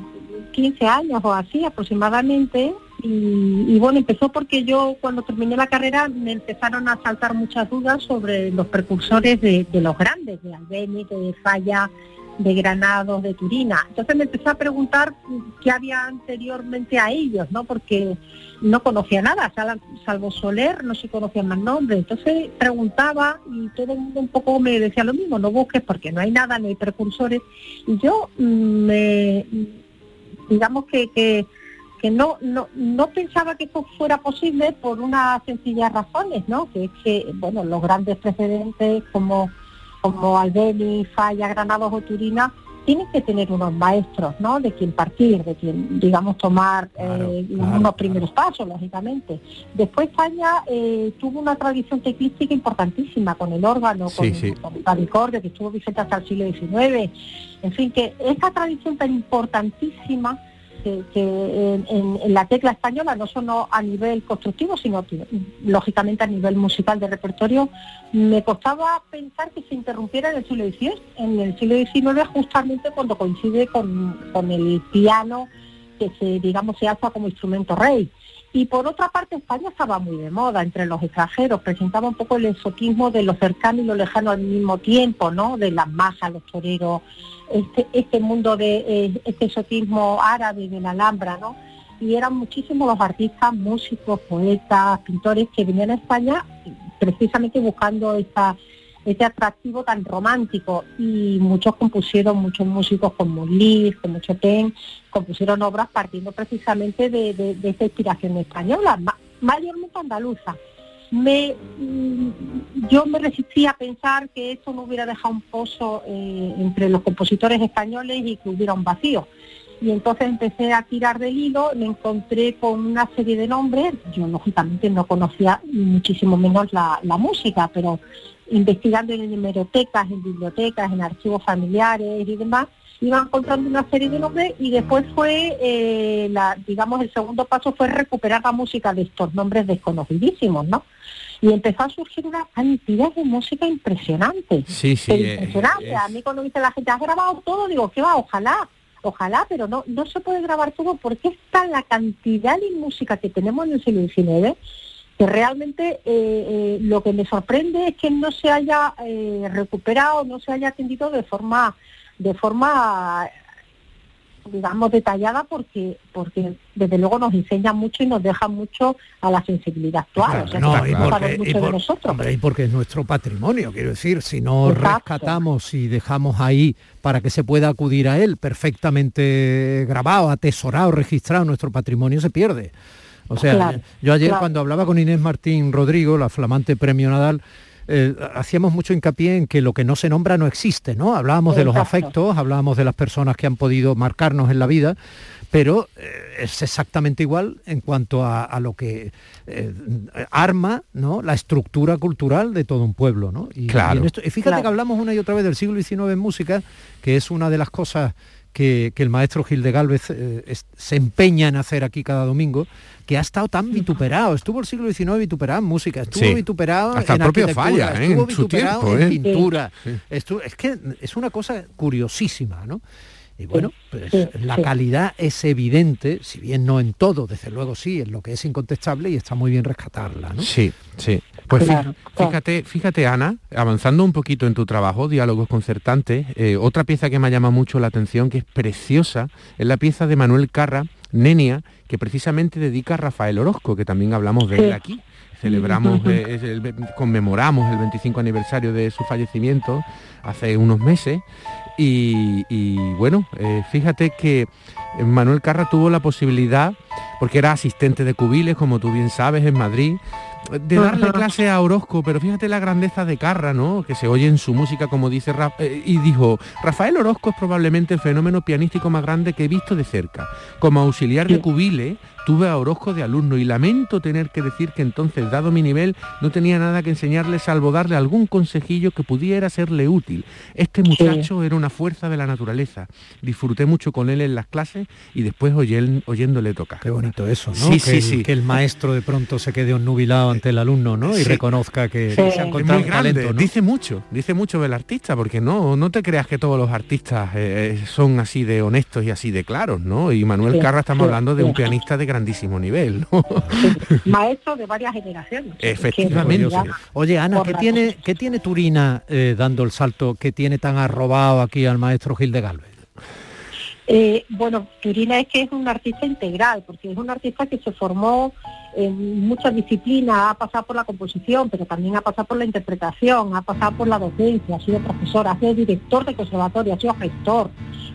15 años o así aproximadamente. Y, bueno, empezó porque yo cuando terminé la carrera me empezaron a saltar muchas dudas sobre los precursores de, de los grandes, de Albeni, de Falla, de Granados, de Turina. Entonces me empecé a preguntar qué había anteriormente a ellos, ¿no? Porque no conocía nada, salvo Soler, no se conocían más nombres. Entonces preguntaba y todo el mundo un poco me decía lo mismo, no busques porque no hay nada, no hay precursores. Y yo mm, me, digamos que, que, que no, no, no pensaba que esto fuera posible por unas sencillas razones, ¿no? Que es que, bueno, los grandes precedentes como como Albeni, Falla, Granados o Turina, tienen que tener unos maestros, ¿no? De quien partir, de quien, digamos, tomar eh, unos primeros pasos, lógicamente. Después Falla eh, tuvo una tradición teclística importantísima con el órgano, con, el que estuvo vigente hasta el siglo XIX. En fin, que esa tradición tan importantísima que, en, la tecla española, no solo a nivel constructivo, sino lógicamente a nivel musical de repertorio, me costaba pensar que se interrumpiera en el siglo XIX, en el siglo XIX justamente cuando coincide con, con el piano que se, digamos, se alza como instrumento rey. Y por otra parte, España estaba muy de moda entre los extranjeros, presentaba un poco el exotismo de lo cercano y lo lejano al mismo tiempo, ¿no? De las masas, los toreros, este, este mundo de eh, este exotismo árabe de la Alhambra, ¿no? Y eran muchísimos los artistas, músicos, poetas, pintores que venían a España precisamente buscando esta este atractivo tan romántico y muchos compusieron, muchos músicos como Lis, como Chopin, compusieron obras partiendo precisamente de, de, esta inspiración española, mayormente andaluza. Mm, yo me resistía a pensar que esto no hubiera dejado un pozo eh, entre los compositores españoles y que hubiera un vacío. y entonces empecé a tirar del hilo, me encontré con una serie de nombres, yo lógicamente no conocía muchísimo menos la, la música, pero investigando en hemerotecas, en bibliotecas, en archivos familiares y demás, iba encontrando una serie de nombres y después fue, eh, la, digamos, el segundo paso fue recuperar la música de estos nombres desconocidísimos, ¿no? Y empezó a surgir una cantidad de música impresionante. Sí, sí. Eh, impresionante. A mí cuando dice la gente, ¿has grabado todo? Digo, ¿qué va? Ojalá. Ojalá, pero no, no se puede grabar todo porque está la cantidad de música que tenemos en el siglo XIX que realmente eh, eh, lo que me sorprende es que no se haya eh, recuperado, no se haya atendido de forma, de forma digamos detallada porque porque desde luego nos enseña mucho y nos deja mucho a la sensibilidad actual. o sea, No, y porque, y mucho de por- nosotros. hombre, y porque es nuestro patrimonio, quiero decir, si no Exacto. rescatamos y dejamos ahí para que se pueda acudir a él perfectamente grabado, atesorado, registrado, nuestro patrimonio se pierde. O sea, Claro, yo ayer claro. cuando hablaba con Inés Martín Rodrigo, la flamante premio Nadal, eh, hacíamos mucho hincapié en que lo que no se nombra no existe, ¿no? Hablábamos de los afectos, hablábamos de las personas que han podido marcarnos en la vida, pero eh, es exactamente igual en cuanto a, a lo que eh, arma ¿no? la estructura cultural de todo un pueblo. ¿no? Y, Claro. y en esto- y fíjate Claro. que hablamos una y otra vez del siglo XIX en música, que es una de las cosas que, que el maestro Gil de Galvez eh, es- se empeña en hacer aquí cada domingo, que ha estado tan vituperado. Estuvo el siglo XIX vituperado en música, estuvo Sí. vituperado Hasta en propio arquitectura, Falla, ¿eh? estuvo en su vituperado tiempo, en ¿eh? pintura. Sí. Estu- es que es una cosa curiosísima, ¿no? Y bueno, pues sí, la calidad es evidente, si bien no en todo, desde luego sí, en lo que es incontestable y está muy bien rescatarla, ¿no? Sí, sí. Pues Claro, fíjate, fíjate Ana, avanzando un poquito en tu trabajo, diálogos concertantes, eh, otra pieza que me llama mucho la atención, que es preciosa, es la pieza de Manuel Carra, Nenia, que precisamente dedica a Rafael Orozco, que también hablamos de él aquí. Celebramos, eh, es el ve- conmemoramos el 25 aniversario de su fallecimiento hace unos meses. Y, y, bueno, eh, fíjate que Manuel Carra tuvo la posibilidad, porque era asistente de Cubiles, como tú bien sabes, en Madrid, de darle clase a Orozco, pero fíjate la grandeza de Carra, ¿no? Que se oye en su música, como dice Ra- eh, y dijo, Rafael Orozco es probablemente el fenómeno pianístico más grande que he visto de cerca. Como auxiliar de Cubiles, tuve a Orozco de alumno y lamento tener que decir que entonces, dado mi nivel, no tenía nada que enseñarle salvo darle algún consejillo que pudiera serle útil. Este muchacho era una fuerza de la naturaleza. Disfruté mucho con él en las clases y después oyéndole tocar. Qué bonito eso, ¿no? Sí, que, sí, el, sí. que el maestro de pronto se quede onnubilado ante el alumno, ¿no? Y Sí. reconozca que, Sí. se ha Es encontrado muy un grande, talento, ¿no? dice mucho, dice mucho del artista, porque no, no te creas que todos los artistas eh, son así de honestos y así de claros, ¿no? Y Manuel Sí, Carra estamos sí, hablando de sí. un pianista de grandísimo nivel, ¿no? [LAUGHS] Maestro de varias generaciones. Efectivamente. Oye, Ana, ¿qué tiene, ¿qué tiene Turina eh, dando el salto que tiene tan arrobado aquí al maestro Gil de Galvez? Eh, bueno, Turina es que es un artista integral, porque es un artista que se formó en muchas disciplinas, ha pasado por la composición, pero también ha pasado por la interpretación, ha pasado por la docencia, ha sido profesor, ha sido director de conservatorio, ha sido gestor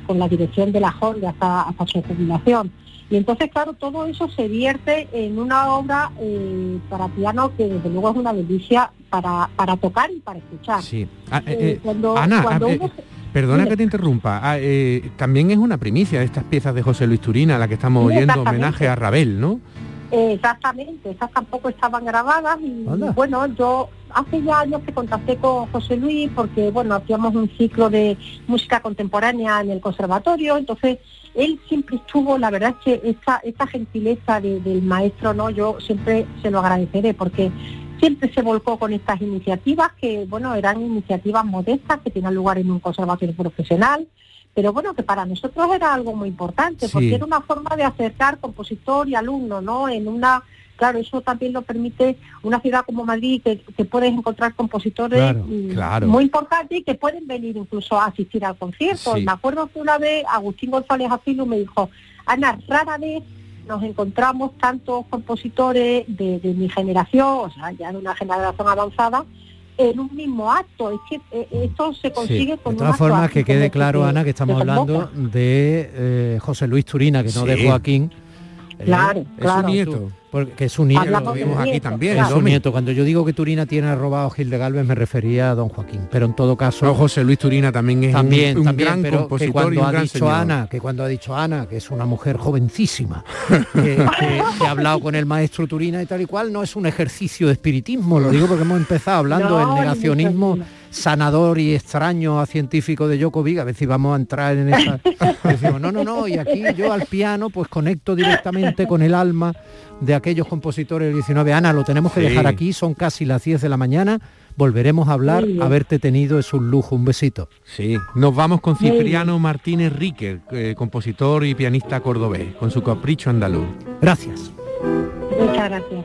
con la dirección de la Jorge hasta, hasta su jubilación. Y entonces, claro, todo eso se vierte en una obra eh, para piano que desde luego es una delicia para, para tocar y para escuchar. Sí. Ah, eh, Eh, cuando- Ana, cuando ah, uno se- perdona que te interrumpa. ah, también es una primicia estas piezas de José Luis Turina, la que estamos Sí, oyendo homenaje a Rabel, ¿no? Exactamente, esas tampoco estaban grabadas y bueno, yo hace ya años que contacté con José Luis porque bueno, hacíamos un ciclo de música contemporánea en el conservatorio, entonces él siempre estuvo, la verdad es que esta, esta gentileza de- del maestro, no, yo siempre se lo agradeceré porque siempre se volcó con estas iniciativas que bueno, eran iniciativas modestas que tenían lugar en un conservatorio profesional, pero bueno, que para nosotros era algo muy importante, Sí. porque era una forma de acercar compositor y alumno, ¿no? En una, claro, eso también lo permite una ciudad como Madrid, que, que puedes encontrar compositores Claro, mm, claro. muy importantes y que pueden venir incluso a asistir al concierto. Sí. Me acuerdo que una vez Agustín González Afilu me dijo, Ana, rara vez nos encontramos tantos compositores de, de mi generación, o sea, ya de una generación avanzada, en un mismo acto. Es que eh, esto se consigue con De todas formas, que quede que claro, Ana, que estamos hablando de eh, José Luis Turina, que no de Sí. Eh, Claro, Es su claro. nieto. Porque es su nieto. Hablamos Lo vimos aquí nieto, también, Es su nieto. Cuando yo digo que Turina tiene robado a Gil de Galvez me refería a don Joaquín. Pero en todo caso. No, José Luis Turina también es un- también, un, también, gran pero que compositor y cuando un ha gran dicho señor. Ana, que cuando ha dicho Ana, que es una mujer jovencísima, que, que- que ha hablado con el maestro Turina y tal y cual, no es un ejercicio de espiritismo, lo digo porque hemos empezado hablando No, del ni negacionismo sanador y extraño a científico de Djokovic, a ver si vamos a entrar en esa... [LAUGHS] Decimos, no, no, no, y aquí yo al piano pues conecto directamente con el alma de aquellos compositores del 19. Ana, lo tenemos que Sí. dejar aquí, son casi las 10 de la mañana, volveremos a hablar, haberte tenido es un lujo, un besito. Sí, nos vamos con Cipriano Martínez Riquer, eh, compositor y pianista cordobés, con su capricho andaluz. Gracias. Muchas gracias.